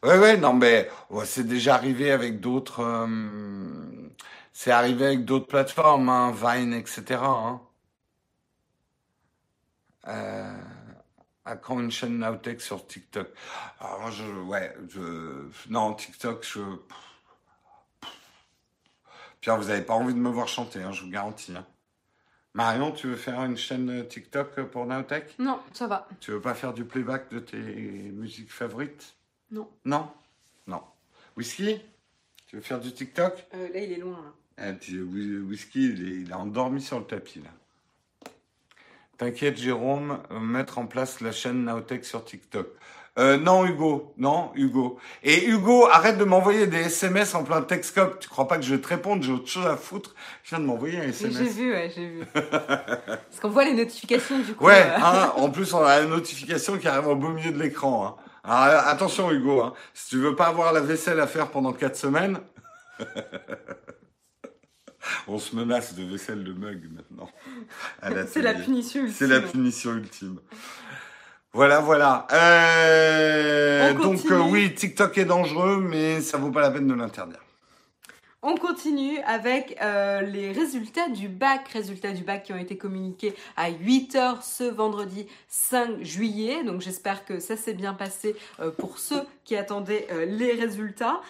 [SPEAKER 1] Ouais, ouais, non, mais c'est déjà arrivé avec d'autres. Euh, c'est arrivé avec d'autres plateformes, hein, Vine, etc. Hein. Euh, à quand une chaîne Nowtech sur TikTok? Alors moi, je, ouais, je, non, TikTok, je. Pierre, vous n'avez pas envie de me voir chanter, hein, je vous garantis. Hein. Marion, tu veux faire une chaîne TikTok pour Nowtech?
[SPEAKER 2] Non, ça va.
[SPEAKER 1] Tu veux pas faire du playback de tes musiques favorites?
[SPEAKER 2] Non.
[SPEAKER 1] Non? Non. Whisky? Tu veux faire du TikTok?
[SPEAKER 2] Euh, Là, il est loin.
[SPEAKER 1] Là. Ah, whisky, il est, endormi sur le tapis, là. T'inquiète, Jérôme, mettre en place la chaîne Naotech sur TikTok. Euh, non, Hugo. Non, Hugo. Et Hugo, arrête de m'envoyer des SMS en plein Texcop. Tu crois pas que je vais te répondre? J'ai autre chose à foutre. Je viens de m'envoyer un SMS.
[SPEAKER 2] J'ai vu, ouais, j'ai vu. Parce qu'on voit les notifications du coup.
[SPEAKER 1] Ouais, hein, en plus, on a une notification qui arrive au beau milieu de l'écran. Hein. Alors, attention Hugo, hein. si tu veux pas avoir la vaisselle à faire pendant quatre semaines, on se menace de vaisselle de mug maintenant.
[SPEAKER 2] C'est la punition ultime.
[SPEAKER 1] C'est la punition ultime. Voilà, voilà. Euh, donc euh, oui, TikTok est dangereux, mais ça vaut pas la peine de l'interdire.
[SPEAKER 2] On continue avec euh, les résultats du bac, résultats du bac qui ont été communiqués à 8h ce vendredi 5 juillet. Donc j'espère que ça s'est bien passé euh, pour ceux qui attendaient euh, les résultats.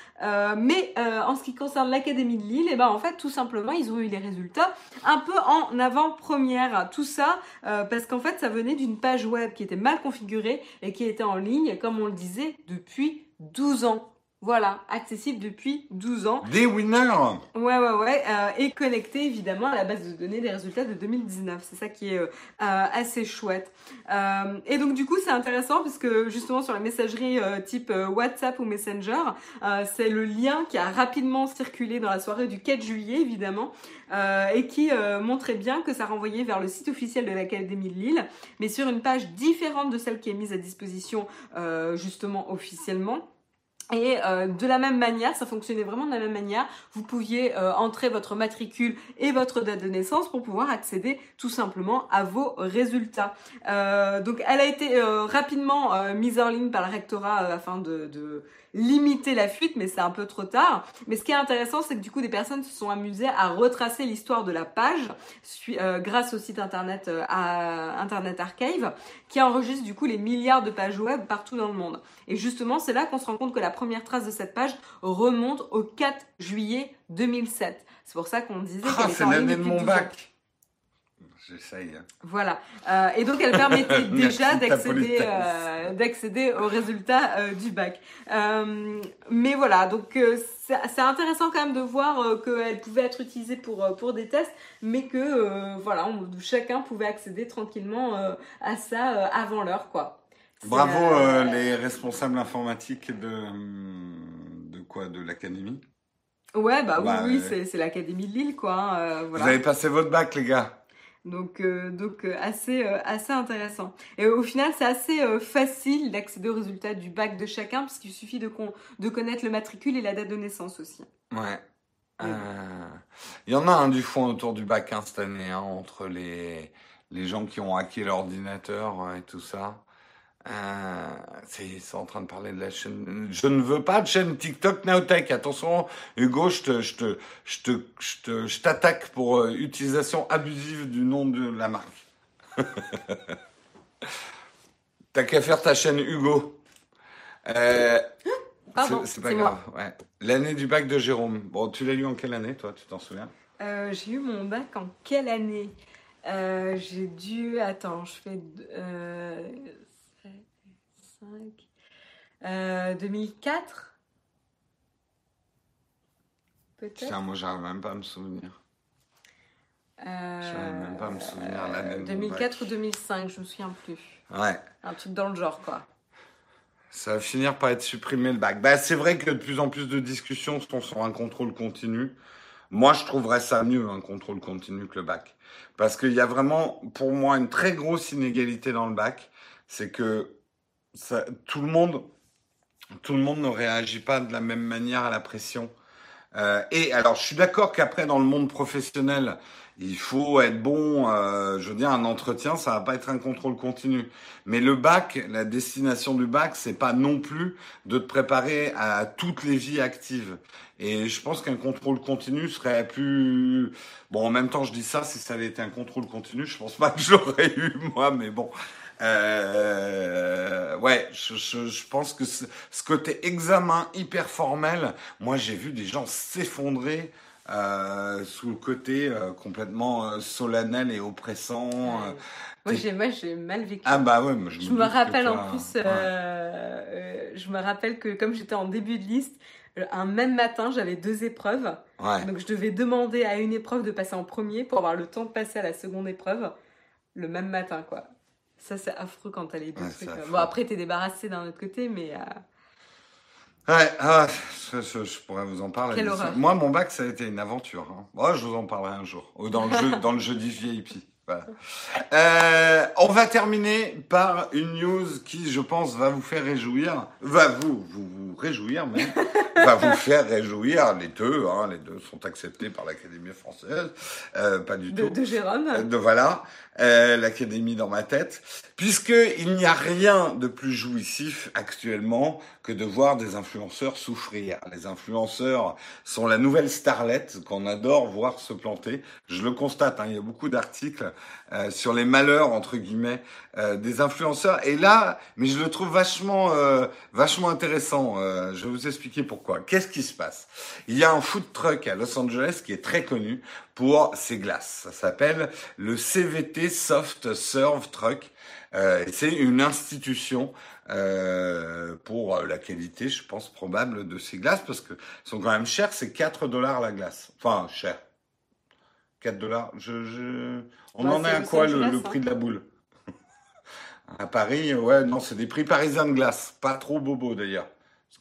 [SPEAKER 2] mais en ce qui concerne l'Académie de Lille, et eh ben en fait tout simplement ils ont eu les résultats un peu en avant-première. Tout ça parce qu'en fait ça venait d'une page web qui était mal configurée et qui était en ligne, comme on le disait, depuis 12 ans. Voilà, accessible depuis 12 ans.
[SPEAKER 1] Des winners
[SPEAKER 2] Ouais, ouais, ouais. Euh, et connecté évidemment à la base de données des résultats de 2019. C'est ça qui est euh, euh, assez chouette. et donc du coup, c'est intéressant parce que justement sur la messagerie type WhatsApp ou Messenger, c'est le lien qui a rapidement circulé dans la soirée du 4 juillet évidemment. et qui montrait bien que ça renvoyait vers le site officiel de l'Académie de Lille, mais sur une page différente de celle qui est mise à disposition justement officiellement. Et euh, de la même manière, ça fonctionnait vraiment de la même manière. Vous pouviez euh, entrer votre matricule et votre date de naissance pour pouvoir accéder tout simplement à vos résultats. Euh, donc, elle a été rapidement mise en ligne par le rectorat afin de, de limiter la fuite, mais c'est un peu trop tard. Mais ce qui est intéressant, c'est que du coup, des personnes se sont amusées à retracer l'histoire de la page euh, grâce au site internet euh, à Internet Archive, qui enregistre du coup les milliards de pages web partout dans le monde. Et justement, c'est là qu'on se rend compte que la première trace de cette page remonte au 4 juillet 2007. C'est pour ça qu'on disait
[SPEAKER 1] ah, c'est l'année de mon bac. J'essaye. Hein.
[SPEAKER 2] Voilà. Euh, et donc, elle permettait déjà d'accéder, euh, d'accéder aux résultats euh, du bac. mais voilà, donc c'est intéressant quand même de voir qu'elle pouvait être utilisée pour, pour des tests, mais que voilà, chacun pouvait accéder tranquillement à ça avant l'heure, quoi.
[SPEAKER 1] Bravo les responsables informatiques de, de quoi? De l'académie?
[SPEAKER 2] Ouais, bah, oui, oui c'est l'académie de Lille, quoi. Hein,
[SPEAKER 1] Vous avez passé votre bac, les gars
[SPEAKER 2] donc, euh, donc euh, assez, euh, assez intéressant. Et au final, c'est assez facile d'accéder aux résultats du bac de chacun, puisqu'il suffit de, de connaître le matricule et la date de naissance aussi.
[SPEAKER 1] Ouais. Il y en a un du fond autour du bac hein, cette année, hein, entre les, les gens qui ont hacké l'ordinateur et tout ça. Euh, c'est en train de parler de la chaîne. Je ne veux pas de chaîne TikTok Naotech. Attention, Hugo, je te, je te, je te, je te, je t'attaque pour euh, utilisation abusive du nom de la marque. T'as qu'à faire ta chaîne Hugo. Euh, c'est pas grave. Ouais. L'année du bac de Jérôme. Bon, tu l'as lu en quelle année, toi? Tu t'en souviens?
[SPEAKER 2] Euh, J'ai eu mon bac en quelle année? Euh, J'ai dû. Attends, je fais. 2004
[SPEAKER 1] euh, Peut-être moi, j'arrive même pas à me souvenir. Euh, même pas à me souvenir
[SPEAKER 2] 2004 ou 2005, je me souviens plus.
[SPEAKER 1] Ouais.
[SPEAKER 2] Un truc dans le genre, quoi.
[SPEAKER 1] Ça va finir par être supprimé le bac. Bah, c'est vrai que de plus en plus de discussions sont sur un contrôle continu. Moi, je trouverais ça mieux, un contrôle continu que le bac. Parce qu'il y a vraiment, pour moi, une très grosse inégalité dans le bac. C'est que ça, tout le monde tout le monde ne réagit pas de la même manière à la pression. Euh, et alors, je suis d'accord qu'après, dans le monde professionnel, il faut être bon. Euh, je veux dire, un entretien, ça va pas être un contrôle continu. Mais le bac, la destination du bac, c'est pas non plus de te préparer à toutes les vies actives. Et je pense qu'un contrôle continu serait plus. Bon, en même temps, je dis ça, si ça avait été un contrôle continu, je pense pas que j'aurais eu moi, mais bon. Euh, ouais, je, je, je, pense que ce, ce, côté examen hyper formel, moi j'ai vu des gens s'effondrer euh, sous le côté euh, complètement euh, solennel et oppressant.
[SPEAKER 2] Moi j'ai moi j'ai mal vécu.
[SPEAKER 1] Ah bah ouais,
[SPEAKER 2] je, je me, rappelle en plus, je me rappelle que comme j'étais en début de liste, un même matin, j'avais deux épreuves.
[SPEAKER 1] Ouais.
[SPEAKER 2] Donc je devais demander à une épreuve de passer en premier pour avoir le temps de passer à la seconde épreuve le même matin, quoi. Ça, c'est affreux quand t'as les deux trucs. Bon, après, t'es débarrassé d'un autre côté, mais. Euh...
[SPEAKER 1] Ouais, ah, je, pourrais vous en parler. Moi, mon bac, ça a été une aventure. Hein. Je vous en parlerai un jour. Dans le jeu, dans le jeu du VIP. Euh, on va terminer par une news qui, je pense, va vous faire réjouir, va vous vous, vous réjouir même, va vous faire réjouir. Les deux, hein, les deux sont acceptés par l'Académie française, euh, pas du
[SPEAKER 2] tout.
[SPEAKER 1] De
[SPEAKER 2] Jérôme. Euh,
[SPEAKER 1] de voilà, euh, l'Académie dans ma tête, puisque il n'y a rien de plus jouissif actuellement que de voir des influenceurs souffrir. Les influenceurs sont la nouvelle starlette qu'on adore voir se planter. Je le constate, hein, il y a beaucoup d'articles euh, sur les malheurs entre guillemets euh, des influenceurs. Et là, mais je le trouve vachement, euh, vachement intéressant. je vais vous expliquer pourquoi. Qu'est-ce qui se passe? Il y a un food truck à Los Angeles qui est très connu pour ses glaces. Ça s'appelle le CVT Soft Serve Truck. c'est une institution euh, pour la qualité, je pense, probable de ces glaces, parce que sont quand même chères, c'est 4 dollars la glace. Enfin, cher. 4 dollars. Je, je... On en est à quoi le, le, prix de la boule? À Paris, ouais, non, c'est des prix parisiens de glace. Pas trop bobo d'ailleurs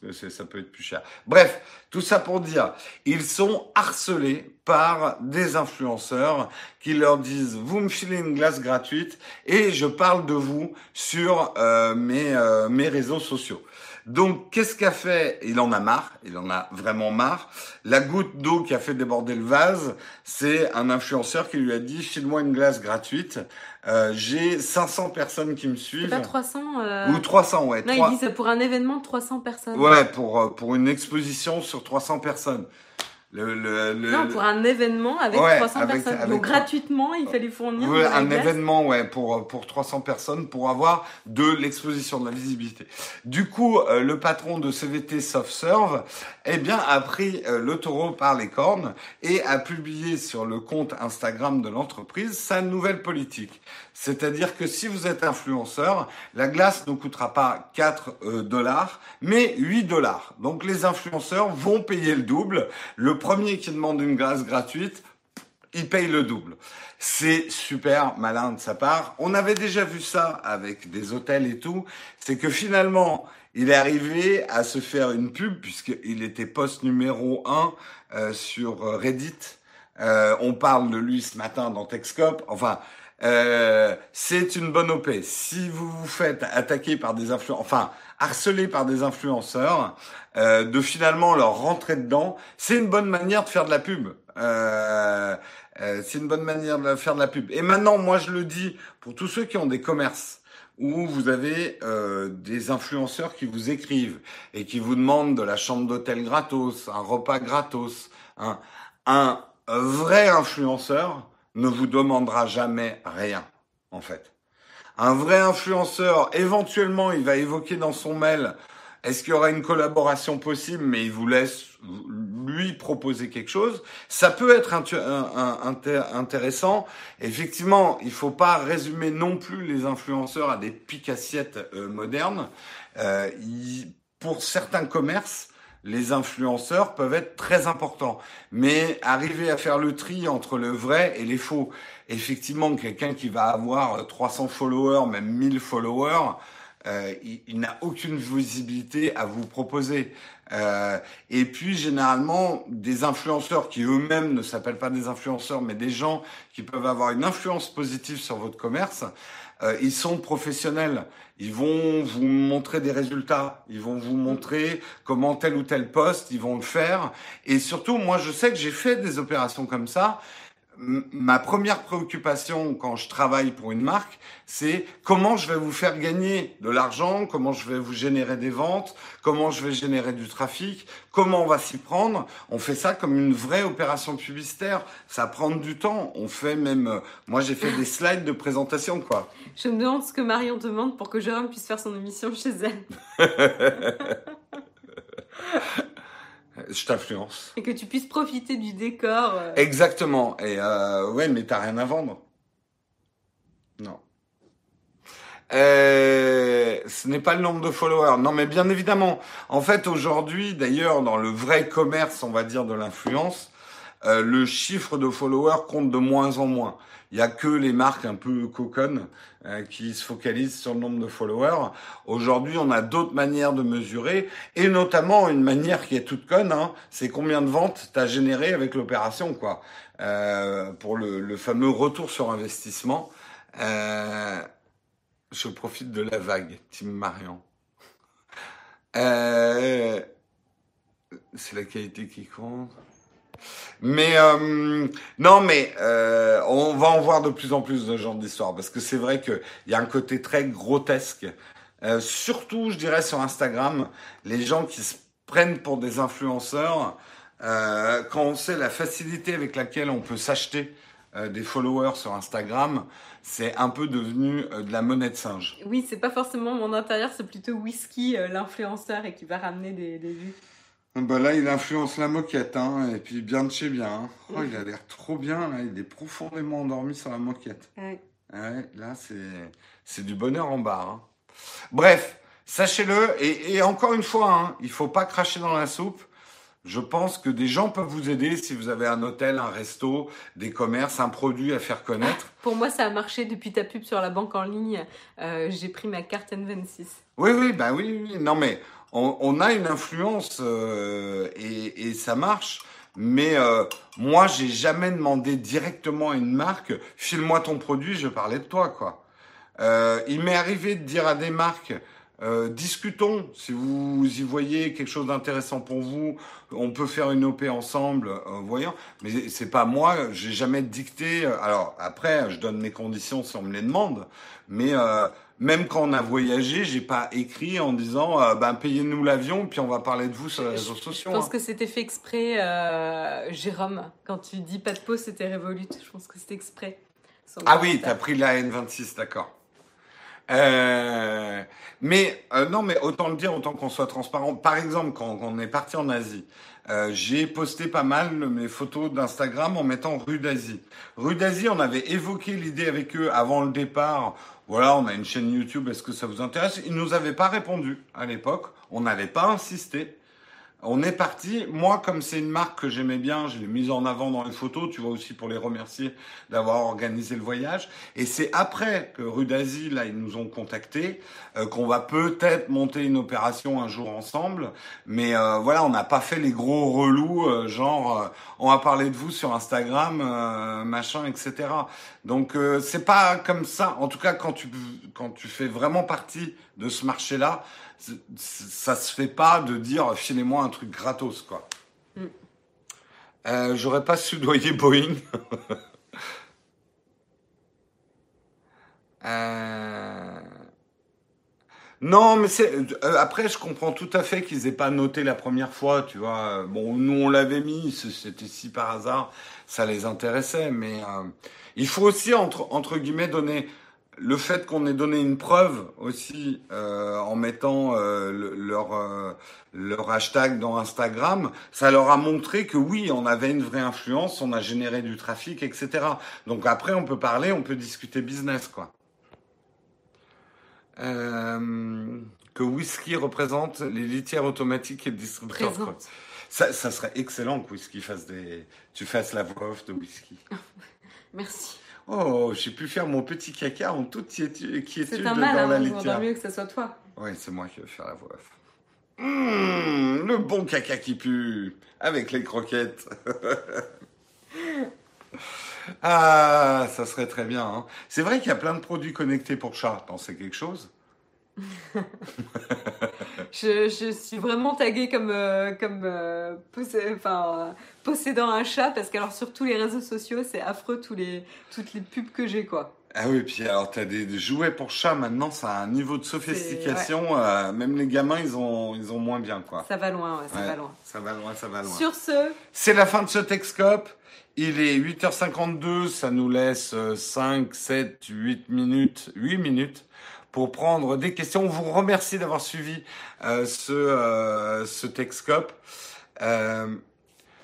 [SPEAKER 1] parce que ça peut être plus cher. Bref, tout ça pour dire, ils sont harcelés par des influenceurs qui leur disent vous me filez une glace gratuite et je parle de vous sur euh, mes, euh, mes réseaux sociaux. Donc, qu'est-ce qu'a fait? Il en a marre, il en a vraiment marre. La goutte d'eau qui a fait déborder le vase, c'est un influenceur qui lui a dit, file-moi une glace gratuite. Euh, j'ai 500 personnes qui me suivent.
[SPEAKER 2] Pas 300 euh...
[SPEAKER 1] Ou 300, ouais.
[SPEAKER 2] Non, 3... il dit pour un événement de 300 personnes.
[SPEAKER 1] Ouais, pour, euh, pour une exposition sur 300 personnes. Le, le, le,
[SPEAKER 2] non, pour un événement avec 300 personnes. Donc gratuitement, il fallait fournir.
[SPEAKER 1] Ouais, un événement, ouais, pour pour 300 personnes pour avoir de l'exposition, de la visibilité. Du coup, euh, le patron de CVT SoftServe, eh bien, a pris euh, le taureau par les cornes et a publié sur le compte Instagram de l'entreprise sa nouvelle politique. C'est-à-dire que si vous êtes influenceur, la glace ne coûtera pas 4 euh, dollars, mais 8 dollars. Donc les influenceurs vont payer le double. Le premier qui demande une glace gratuite, il paye le double. C'est super malin de sa part. On avait déjà vu ça avec des hôtels et tout. C'est que finalement, il est arrivé à se faire une pub puisqu'il était post numéro 1 euh, sur Reddit. Euh, on parle de lui ce matin dans Techscope. Enfin, euh, c'est une bonne OP. Si vous vous faites attaquer par des influenceurs, enfin harceler par des influenceurs, euh, de finalement leur rentrer dedans, c'est une bonne manière de faire de la pub. Euh, euh, c'est une bonne manière de faire de la pub. Et maintenant, moi je le dis pour tous ceux qui ont des commerces où vous avez euh, des influenceurs qui vous écrivent et qui vous demandent de la chambre d'hôtel gratos, un repas gratos, hein. un vrai influenceur ne vous demandera jamais rien, en fait. Un vrai influenceur, éventuellement, il va évoquer dans son mail, est-ce qu'il y aura une collaboration possible, mais il vous laisse lui proposer quelque chose. Ça peut être intéressant. Effectivement, il faut pas résumer non plus les influenceurs à des picassiettes euh, modernes. Euh, pour certains commerces, les influenceurs peuvent être très importants. Mais arriver à faire le tri entre le vrai et les faux, effectivement, quelqu'un qui va avoir 300 followers, même 1000 followers, euh, il, n'a aucune visibilité à vous proposer. Euh, et puis généralement des influenceurs qui eux-mêmes ne s'appellent pas des influenceurs, mais des gens qui peuvent avoir une influence positive sur votre commerce. Euh, ils sont professionnels. Ils vont vous montrer des résultats. Ils vont vous montrer comment tel ou tel poste, ils vont le faire. Et surtout, moi, je sais que j'ai fait des opérations comme ça ma première préoccupation quand je travaille pour une marque, c'est comment je vais vous faire gagner de l'argent, comment je vais vous générer des ventes, comment je vais générer du trafic, comment on va s'y prendre. On fait ça comme une vraie opération publicitaire. Ça prend du temps. On fait même, euh, moi j'ai fait des slides de présentation, quoi.
[SPEAKER 2] Je me demande ce que Marion demande pour que Jérôme puisse faire son émission chez elle.
[SPEAKER 1] je t'influence.
[SPEAKER 2] Et que tu puisses profiter du décor.
[SPEAKER 1] Euh. Exactement. Et euh, ouais, mais t'as rien à vendre. Non. Euh, ce n'est pas le nombre de followers. Non, mais bien évidemment. En fait, aujourd'hui, d'ailleurs, dans le vrai commerce, on va dire, de l'influence, le chiffre de followers compte de moins en moins. Il y a que les marques un peu coconnes euh, qui se focalisent sur le nombre de followers. Aujourd'hui, on a d'autres manières de mesurer, et notamment une manière qui est toute conne, hein, c'est combien de ventes tu as généré avec l'opération, quoi, euh, pour le, le, fameux retour sur investissement. Euh, je profite de la vague, Tim Marion. Euh, c'est la qualité qui compte. Mais euh, non, mais euh, on va en voir de plus en plus de genre d'histoire parce que c'est vrai qu'il y a un côté très grotesque, euh, surtout, je dirais, sur Instagram, les gens qui se prennent pour des influenceurs. Quand on sait la facilité avec laquelle on peut s'acheter des followers sur Instagram, c'est un peu devenu de la monnaie de singe.
[SPEAKER 2] Oui, c'est pas forcément mon intérieur, c'est plutôt Whisky, l'influenceur, et qui va ramener des vues.
[SPEAKER 1] Bah là, il influence la moquette, hein, et puis bien de chez bien. Hein. Oh, il a l'air trop bien, là, il est profondément endormi sur la moquette. Ouais. ouais là, c'est, du bonheur en barre. Hein. Bref, sachez-le, et, et, encore une fois, hein, il faut pas cracher dans la soupe. Je pense que des gens peuvent vous aider si vous avez un hôtel, un resto, des commerces, un produit à faire connaître.
[SPEAKER 2] Pour moi, ça a marché depuis ta pub sur la banque en ligne. Euh, j'ai pris ma carte N26.
[SPEAKER 1] Oui, oui, bah oui, oui. Non, mais on, a une influence euh, et, ça marche. Mais euh, moi, j'ai jamais demandé directement à une marque, file-moi ton produit, je parlais de toi, quoi. Euh, il m'est arrivé de dire à des marques, Euh, discutons. Si vous y voyez quelque chose d'intéressant pour vous, on peut faire une OP ensemble, euh, voyons. Mais c'est pas moi, j'ai jamais dicté. Alors après, je donne mes conditions si on me les demande. Mais euh, même quand on a voyagé, j'ai pas écrit en disant euh, ben payez-nous l'avion puis on va parler de vous sur les réseaux sociaux.
[SPEAKER 2] Je pense hein. que c'était fait exprès, euh, Jérôme. Quand tu dis pas de pause, c'était Revolut. Je pense que c'était exprès.
[SPEAKER 1] Ah oui, tu as pris la N26, d'accord. Euh, mais euh, non, mais autant le dire, autant qu'on soit transparent. Par exemple, quand, on est parti en Asie, euh, j'ai posté pas mal mes photos d'Instagram en mettant rue d'Asie. Rue d'Asie, on avait évoqué l'idée avec eux avant le départ. Voilà, on a une chaîne YouTube, est-ce que ça vous intéresse? Ils nous avaient pas répondu à l'époque. On n'avait pas insisté. On est parti. Moi, comme c'est une marque que j'aimais bien, je l'ai mise en avant dans les photos, tu vois aussi pour les remercier d'avoir organisé le voyage. Et c'est après que Rue d'Asie, là, ils nous ont contactés, euh, qu'on va peut-être monter une opération un jour ensemble. Mais euh, voilà, on n'a pas fait les gros relous, euh, genre, on va parler de vous sur Instagram, machin, etc. Donc c'est pas comme ça. En tout cas, quand tu quand tu fais vraiment partie de ce marché-là, ça se fait pas de dire filez-moi un truc gratos, quoi. Mm. Euh, j'aurais pas soudoyé Boeing. euh... Non, mais c'est euh, après je comprends tout à fait qu'ils aient pas noté la première fois, tu vois. Bon, nous on l'avait mis, c'était si par hasard, ça les intéressait, mais il faut aussi entre entre guillemets donner le fait qu'on ait donné une preuve aussi euh, en mettant euh, leur euh, leur hashtag dans Instagram, ça leur a montré que oui, on avait une vraie influence, on a généré du trafic, etc. Donc après, on peut parler, on peut discuter business, quoi. que Whisky représente les litières automatiques et le distributeur. Ça, ça serait excellent que Whisky fasse des, tu fasses la voix off de Whisky.
[SPEAKER 2] Merci.
[SPEAKER 1] Oh, j'ai pu faire mon petit caca en toute quiétude,
[SPEAKER 2] C'est un mal, dans la litière. mieux que ce soit toi.
[SPEAKER 1] Oui, c'est moi qui vais faire la voix. Mmh, le bon caca qui pue, avec les croquettes. ah, ça serait très bien. Hein. C'est vrai qu'il y a plein de produits connectés pour chat. Sais quelque chose?
[SPEAKER 2] je, suis vraiment taguée comme, euh, comme euh, enfin, possédant un chat parce que alors sur tous les réseaux sociaux, c'est affreux tous les, toutes les pubs que j'ai quoi.
[SPEAKER 1] Ah oui, puis alors t'as des, des jouets pour chat maintenant, ça a un niveau de sophistication, euh, même les gamins ils ont, ils ont moins bien quoi.
[SPEAKER 2] Ça va loin, ça va loin.
[SPEAKER 1] Ça va loin, ça va loin.
[SPEAKER 2] Sur ce,
[SPEAKER 1] c'est la fin de ce Texcope. Il est 8h52, ça nous laisse 5, 7, 8 minutes, 8 minutes pour prendre des questions. On vous remercie d'avoir suivi euh, ce, euh, ce Texcope. Euh,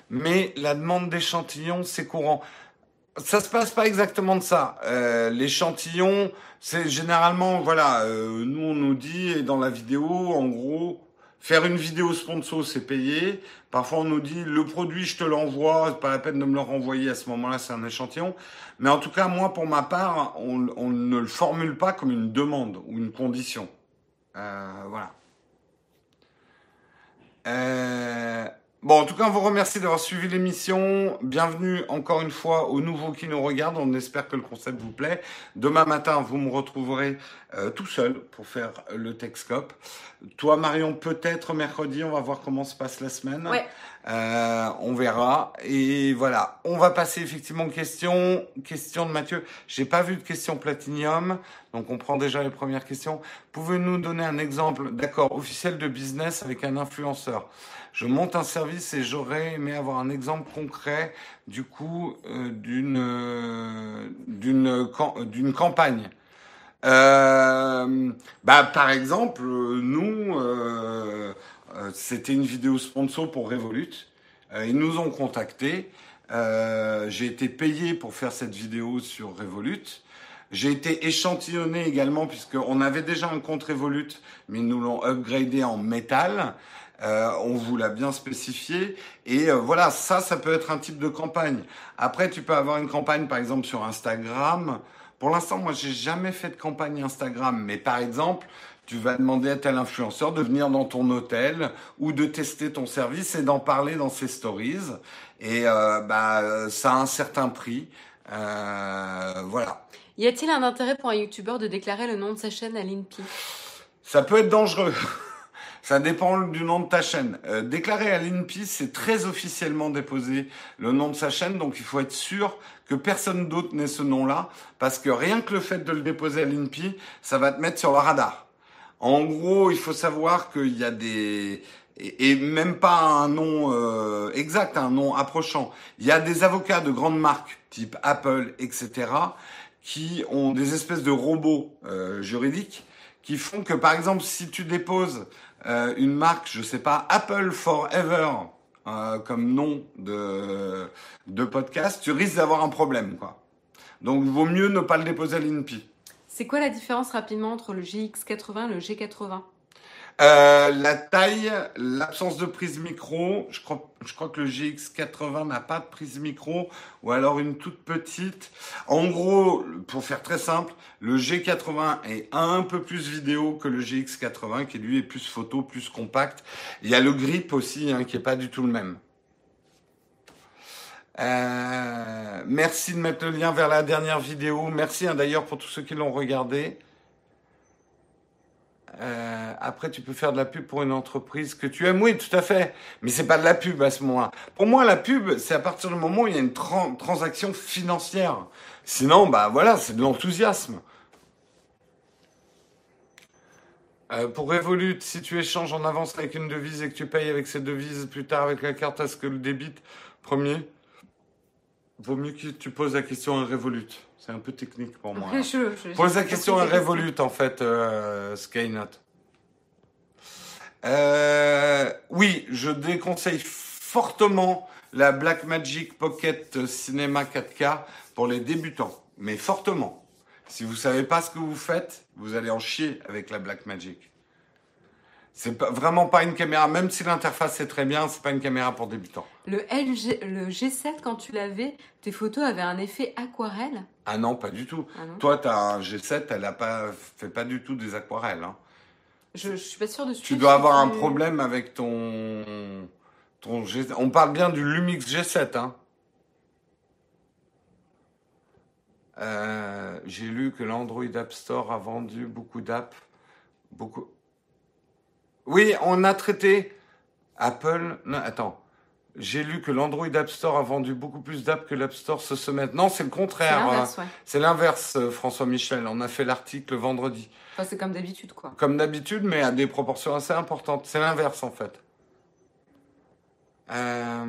[SPEAKER 1] mais la demande d'échantillons, c'est courant. Ça se passe pas exactement de ça. Euh, L'échantillon, c'est généralement, voilà, euh, nous on nous dit dans la vidéo, en gros, Faire une vidéo sponsor, c'est payé. Parfois, on nous dit le produit, je te l'envoie, pas la peine de me le renvoyer. À ce moment-là, c'est un échantillon. Mais en tout cas, moi, pour ma part, on, ne le formule pas comme une demande ou une condition. Euh, voilà. Euh, Bon, en tout cas, on vous remercie d'avoir suivi l'émission. Bienvenue encore une fois aux nouveaux qui nous regardent. On espère que le concept vous plaît. Demain matin, vous me retrouverez euh, tout seul pour faire le Texcope. Toi, Marion, peut-être mercredi. On va voir comment se passe la semaine.
[SPEAKER 2] Ouais.
[SPEAKER 1] Euh, on verra. Et voilà. On va passer effectivement aux questions. Question de Mathieu. J'ai pas vu de question platinium. Donc, on prend déjà les premières questions. Pouvez-nous donner un exemple d'accord officiel de business avec un influenceur? Je monte un service et j'aurais aimé avoir un exemple concret du coup euh, d'une euh, d'une d'une campagne. Euh, bah, par exemple, nous, euh, c'était une vidéo sponsor pour Revolut. ils nous ont contactés. J'ai été payé pour faire cette vidéo sur Revolut. J'ai été échantillonné également puisqu'on avait déjà un compte Revolut, mais nous l'ont upgradé en métal. Euh, on vous l'a bien spécifié. Et euh, voilà, ça, ça peut être un type de campagne. Après, tu peux avoir une campagne, par exemple, sur Instagram. Pour l'instant, moi, j'ai jamais fait de campagne Instagram. Mais par exemple, tu vas demander à tel influenceur de venir dans ton hôtel ou de tester ton service et d'en parler dans ses stories. Et euh, bah, ça a un certain prix. voilà.
[SPEAKER 2] Y a-t-il un intérêt pour un YouTuber de déclarer le nom de sa chaîne à l'INPI?
[SPEAKER 1] Ça peut être dangereux. Ça dépend du nom de ta chaîne. Euh, déclarer à l'INPI, c'est très officiellement déposer le nom de sa chaîne, donc il faut être sûr que personne d'autre n'ait ce nom-là, parce que rien que le fait de le déposer à l'INPI, ça va te mettre sur le radar. En gros, il faut savoir qu'il y a des et, même pas un nom euh, exact, un nom approchant. Il y a des avocats de grandes marques, type Apple, etc., qui ont des espèces de robots euh, juridiques qui font que, par exemple, si tu déposes euh, une marque, je sais pas, Apple Forever euh, comme nom de, de podcast, tu risques d'avoir un problème, quoi. Donc, il vaut mieux ne pas le déposer à l'INPI.
[SPEAKER 2] C'est quoi la différence rapidement entre le GX80 et le G80
[SPEAKER 1] euh, la taille, l'absence de prise micro, je crois, je crois que le GX80 n'a pas de prise micro, ou alors une toute petite. En gros, pour faire très simple, le G80 est un peu plus vidéo que le GX80, qui lui est plus photo, plus compact. Il y a le grip aussi, hein, qui est pas du tout le même. Euh, merci de mettre le lien vers la dernière vidéo. Merci hein, d'ailleurs pour tous ceux qui l'ont regardé. Euh, après, tu peux faire de la pub pour une entreprise que tu aimes. Oui, tout à fait. Mais c'est pas de la pub à ce moment-là. Pour moi, la pub, c'est à partir du moment où il y a une transaction financière. Sinon, bah voilà, c'est de l'enthousiasme. Euh, pour Revolut, si tu échanges en avance avec une devise et que tu payes avec cette devise plus tard avec la carte, est-ce que le débit premier? Vaut mieux que tu poses la question à Revolut. C'est un peu technique pour moi. Pose la question à Revolut, en fait, euh, Skynote. Euh, oui, je déconseille fortement la Blackmagic Pocket Cinema 4K pour les débutants, mais fortement. Si vous savez pas ce que vous faites, vous allez en chier avec la Blackmagic. C'est vraiment pas une caméra, même si l'interface est très bien, c'est pas une caméra pour débutants.
[SPEAKER 2] Le LG, le G7, quand tu l'avais, tes photos avaient un effet aquarelle?
[SPEAKER 1] Ah non, pas du tout. Ah Toi, tu as un G7, elle a pas fait pas du tout des aquarelles. Hein.
[SPEAKER 2] Je, je suis pas sûre de.
[SPEAKER 1] Tu dois avoir un problème avec ton ton G7. On parle bien du Lumix G7, hein. Euh, j'ai lu que l'Android App Store a vendu beaucoup d'apps. Beaucoup. Oui, on a traité Apple. Non, attends. J'ai lu que l'Android App Store a vendu beaucoup plus d'apps que l'App Store ce semaine. Non, c'est le contraire. C'est l'inverse, euh, François Michel. On a fait l'article vendredi.
[SPEAKER 2] Enfin, c'est comme d'habitude, quoi.
[SPEAKER 1] Comme d'habitude, mais à des proportions assez importantes. C'est l'inverse, en fait. Euh,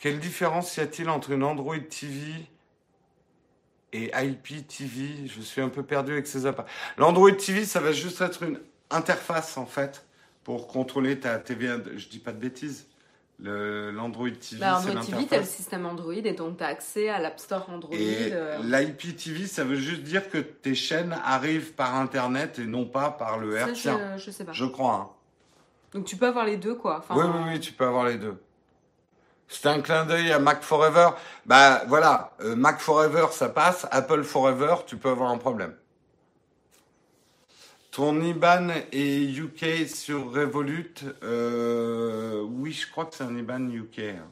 [SPEAKER 1] quelle différence y a-t-il entre une Android TV et IPTV Je suis un peu perdu avec ces appareils. L'Android TV, ça va juste être une interface, en fait pour contrôler ta TV. Je dis pas de bêtises. L'Android TV,
[SPEAKER 2] bah, Android TV, tu as le système Android et donc tu as accès à l'App Store Android. Et
[SPEAKER 1] euh... l'IPTV, ça veut juste dire que tes chaînes arrivent par Internet et non pas par le.
[SPEAKER 2] Je, je sais pas.
[SPEAKER 1] Je crois. Hein.
[SPEAKER 2] Donc tu peux avoir les deux, quoi.
[SPEAKER 1] oui, oui, oui, tu peux avoir les deux. C'était un clin d'œil à Mac Forever. Bah voilà, euh, Mac Forever, ça passe. Apple Forever, tu peux avoir un problème. Ton IBAN est UK sur Revolut euh, Oui, je crois que c'est un IBAN UK. Hein.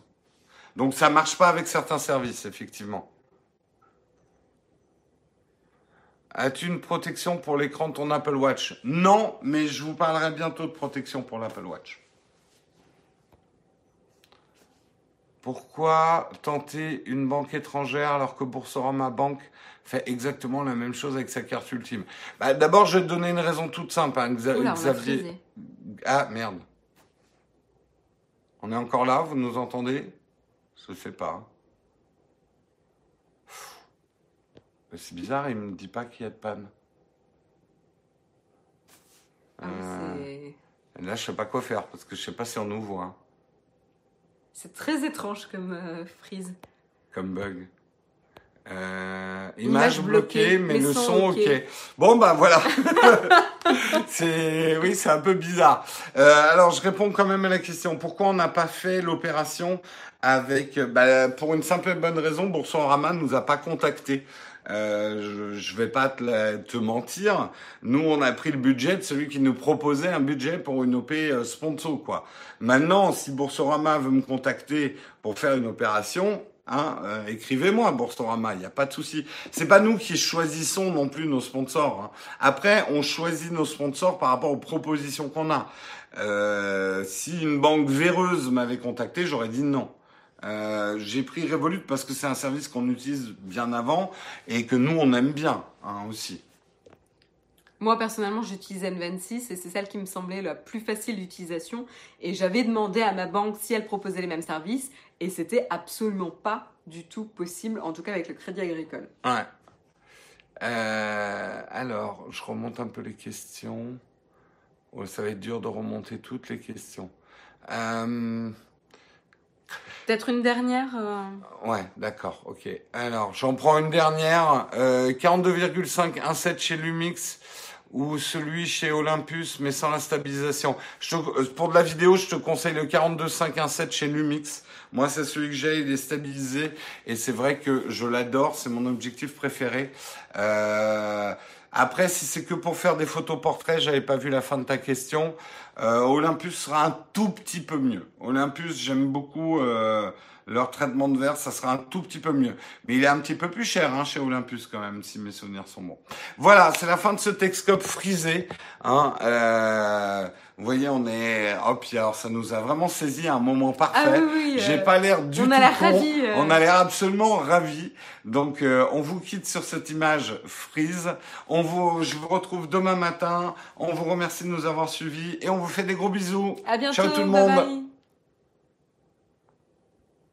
[SPEAKER 1] Donc ça marche pas avec certains services, effectivement. As-tu une protection pour l'écran de ton Apple Watch? Non, mais je vous parlerai bientôt de protection pour l'Apple Watch. Pourquoi tenter une banque étrangère alors que Boursorama Bank fait exactement la même chose avec sa carte ultime? Bah, D'abord, je vais te donner une raison toute simple. Hein, Xavier. Ah, merde. On est encore là, vous nous entendez? Je ne sais pas. C'est bizarre, il ne me dit pas qu'il y a de panne. Ah, euh, là, je sais pas quoi faire parce que je sais pas si on nous voit.
[SPEAKER 2] C'est très étrange comme euh, frise.
[SPEAKER 1] Comme bug. Euh, image, bloquée, mais, le son, ok. Bon ben voilà. c'est oui, c'est un peu bizarre. Euh, alors je réponds quand même à la question. Pourquoi on n'a pas fait l'opération avec bah, Pour une simple et bonne raison, Boursorama nous a pas contacté. Euh, je, je vais pas te, te, mentir. Nous, on a pris le budget de celui qui nous proposait un budget pour une OP euh, sponsor, quoi. Maintenant, si Boursorama veut me contacter pour faire une opération, Hein, euh, écrivez-moi Boursorama, il n'y a pas de souci. C'est pas nous qui choisissons non plus nos sponsors. Hein. Après, on choisit nos sponsors par rapport aux propositions qu'on a. Euh, si une banque véreuse m'avait contacté, j'aurais dit non. Euh, j'ai pris Revolut parce que c'est un service qu'on utilise bien avant et que nous on aime bien hein, aussi.
[SPEAKER 2] Moi, personnellement, j'utilise N26 et c'est celle qui me semblait la plus facile d'utilisation. Et j'avais demandé à ma banque si elle proposait les mêmes services et c'était absolument pas du tout possible, en tout cas avec le crédit agricole.
[SPEAKER 1] Ouais. Euh, alors, je remonte un peu les questions. Oh, ça va être dur de remonter toutes les questions. Euh,
[SPEAKER 2] Peut-être une dernière euh...
[SPEAKER 1] Ouais, d'accord, ok. Alors, j'en prends une dernière. Euh, 42,517 chez Lumix ou celui chez Olympus, mais sans la stabilisation. Je euh, pour de la vidéo, je te conseille le 42517 chez Lumix. Moi, c'est celui que j'ai, il est stabilisé, et c'est vrai que je l'adore, c'est mon objectif préféré. Euh, après, si c'est que pour faire des photos portraits, j'avais pas vu la fin de ta question. Euh, Olympus sera un tout petit peu mieux. Olympus, j'aime beaucoup. Euh, leur traitement de verre, ça sera un tout petit peu mieux. Mais il est un petit peu plus cher hein, chez Olympus quand même, si mes souvenirs sont bons. Voilà, c'est la fin de ce Texcope frisé. Hein, euh, vous voyez, on est, hop, alors ça nous a vraiment saisi un moment parfait.
[SPEAKER 2] Ah oui,
[SPEAKER 1] J'ai euh, pas l'air du
[SPEAKER 2] on
[SPEAKER 1] tout
[SPEAKER 2] a l'air ravis. Euh.
[SPEAKER 1] On a l'air absolument ravis. Donc, on vous quitte sur cette image frise. On vous, je vous retrouve demain matin. On vous remercie de nous avoir suivis et on vous fait des gros bisous.
[SPEAKER 2] À bientôt.
[SPEAKER 1] Ciao tout le monde.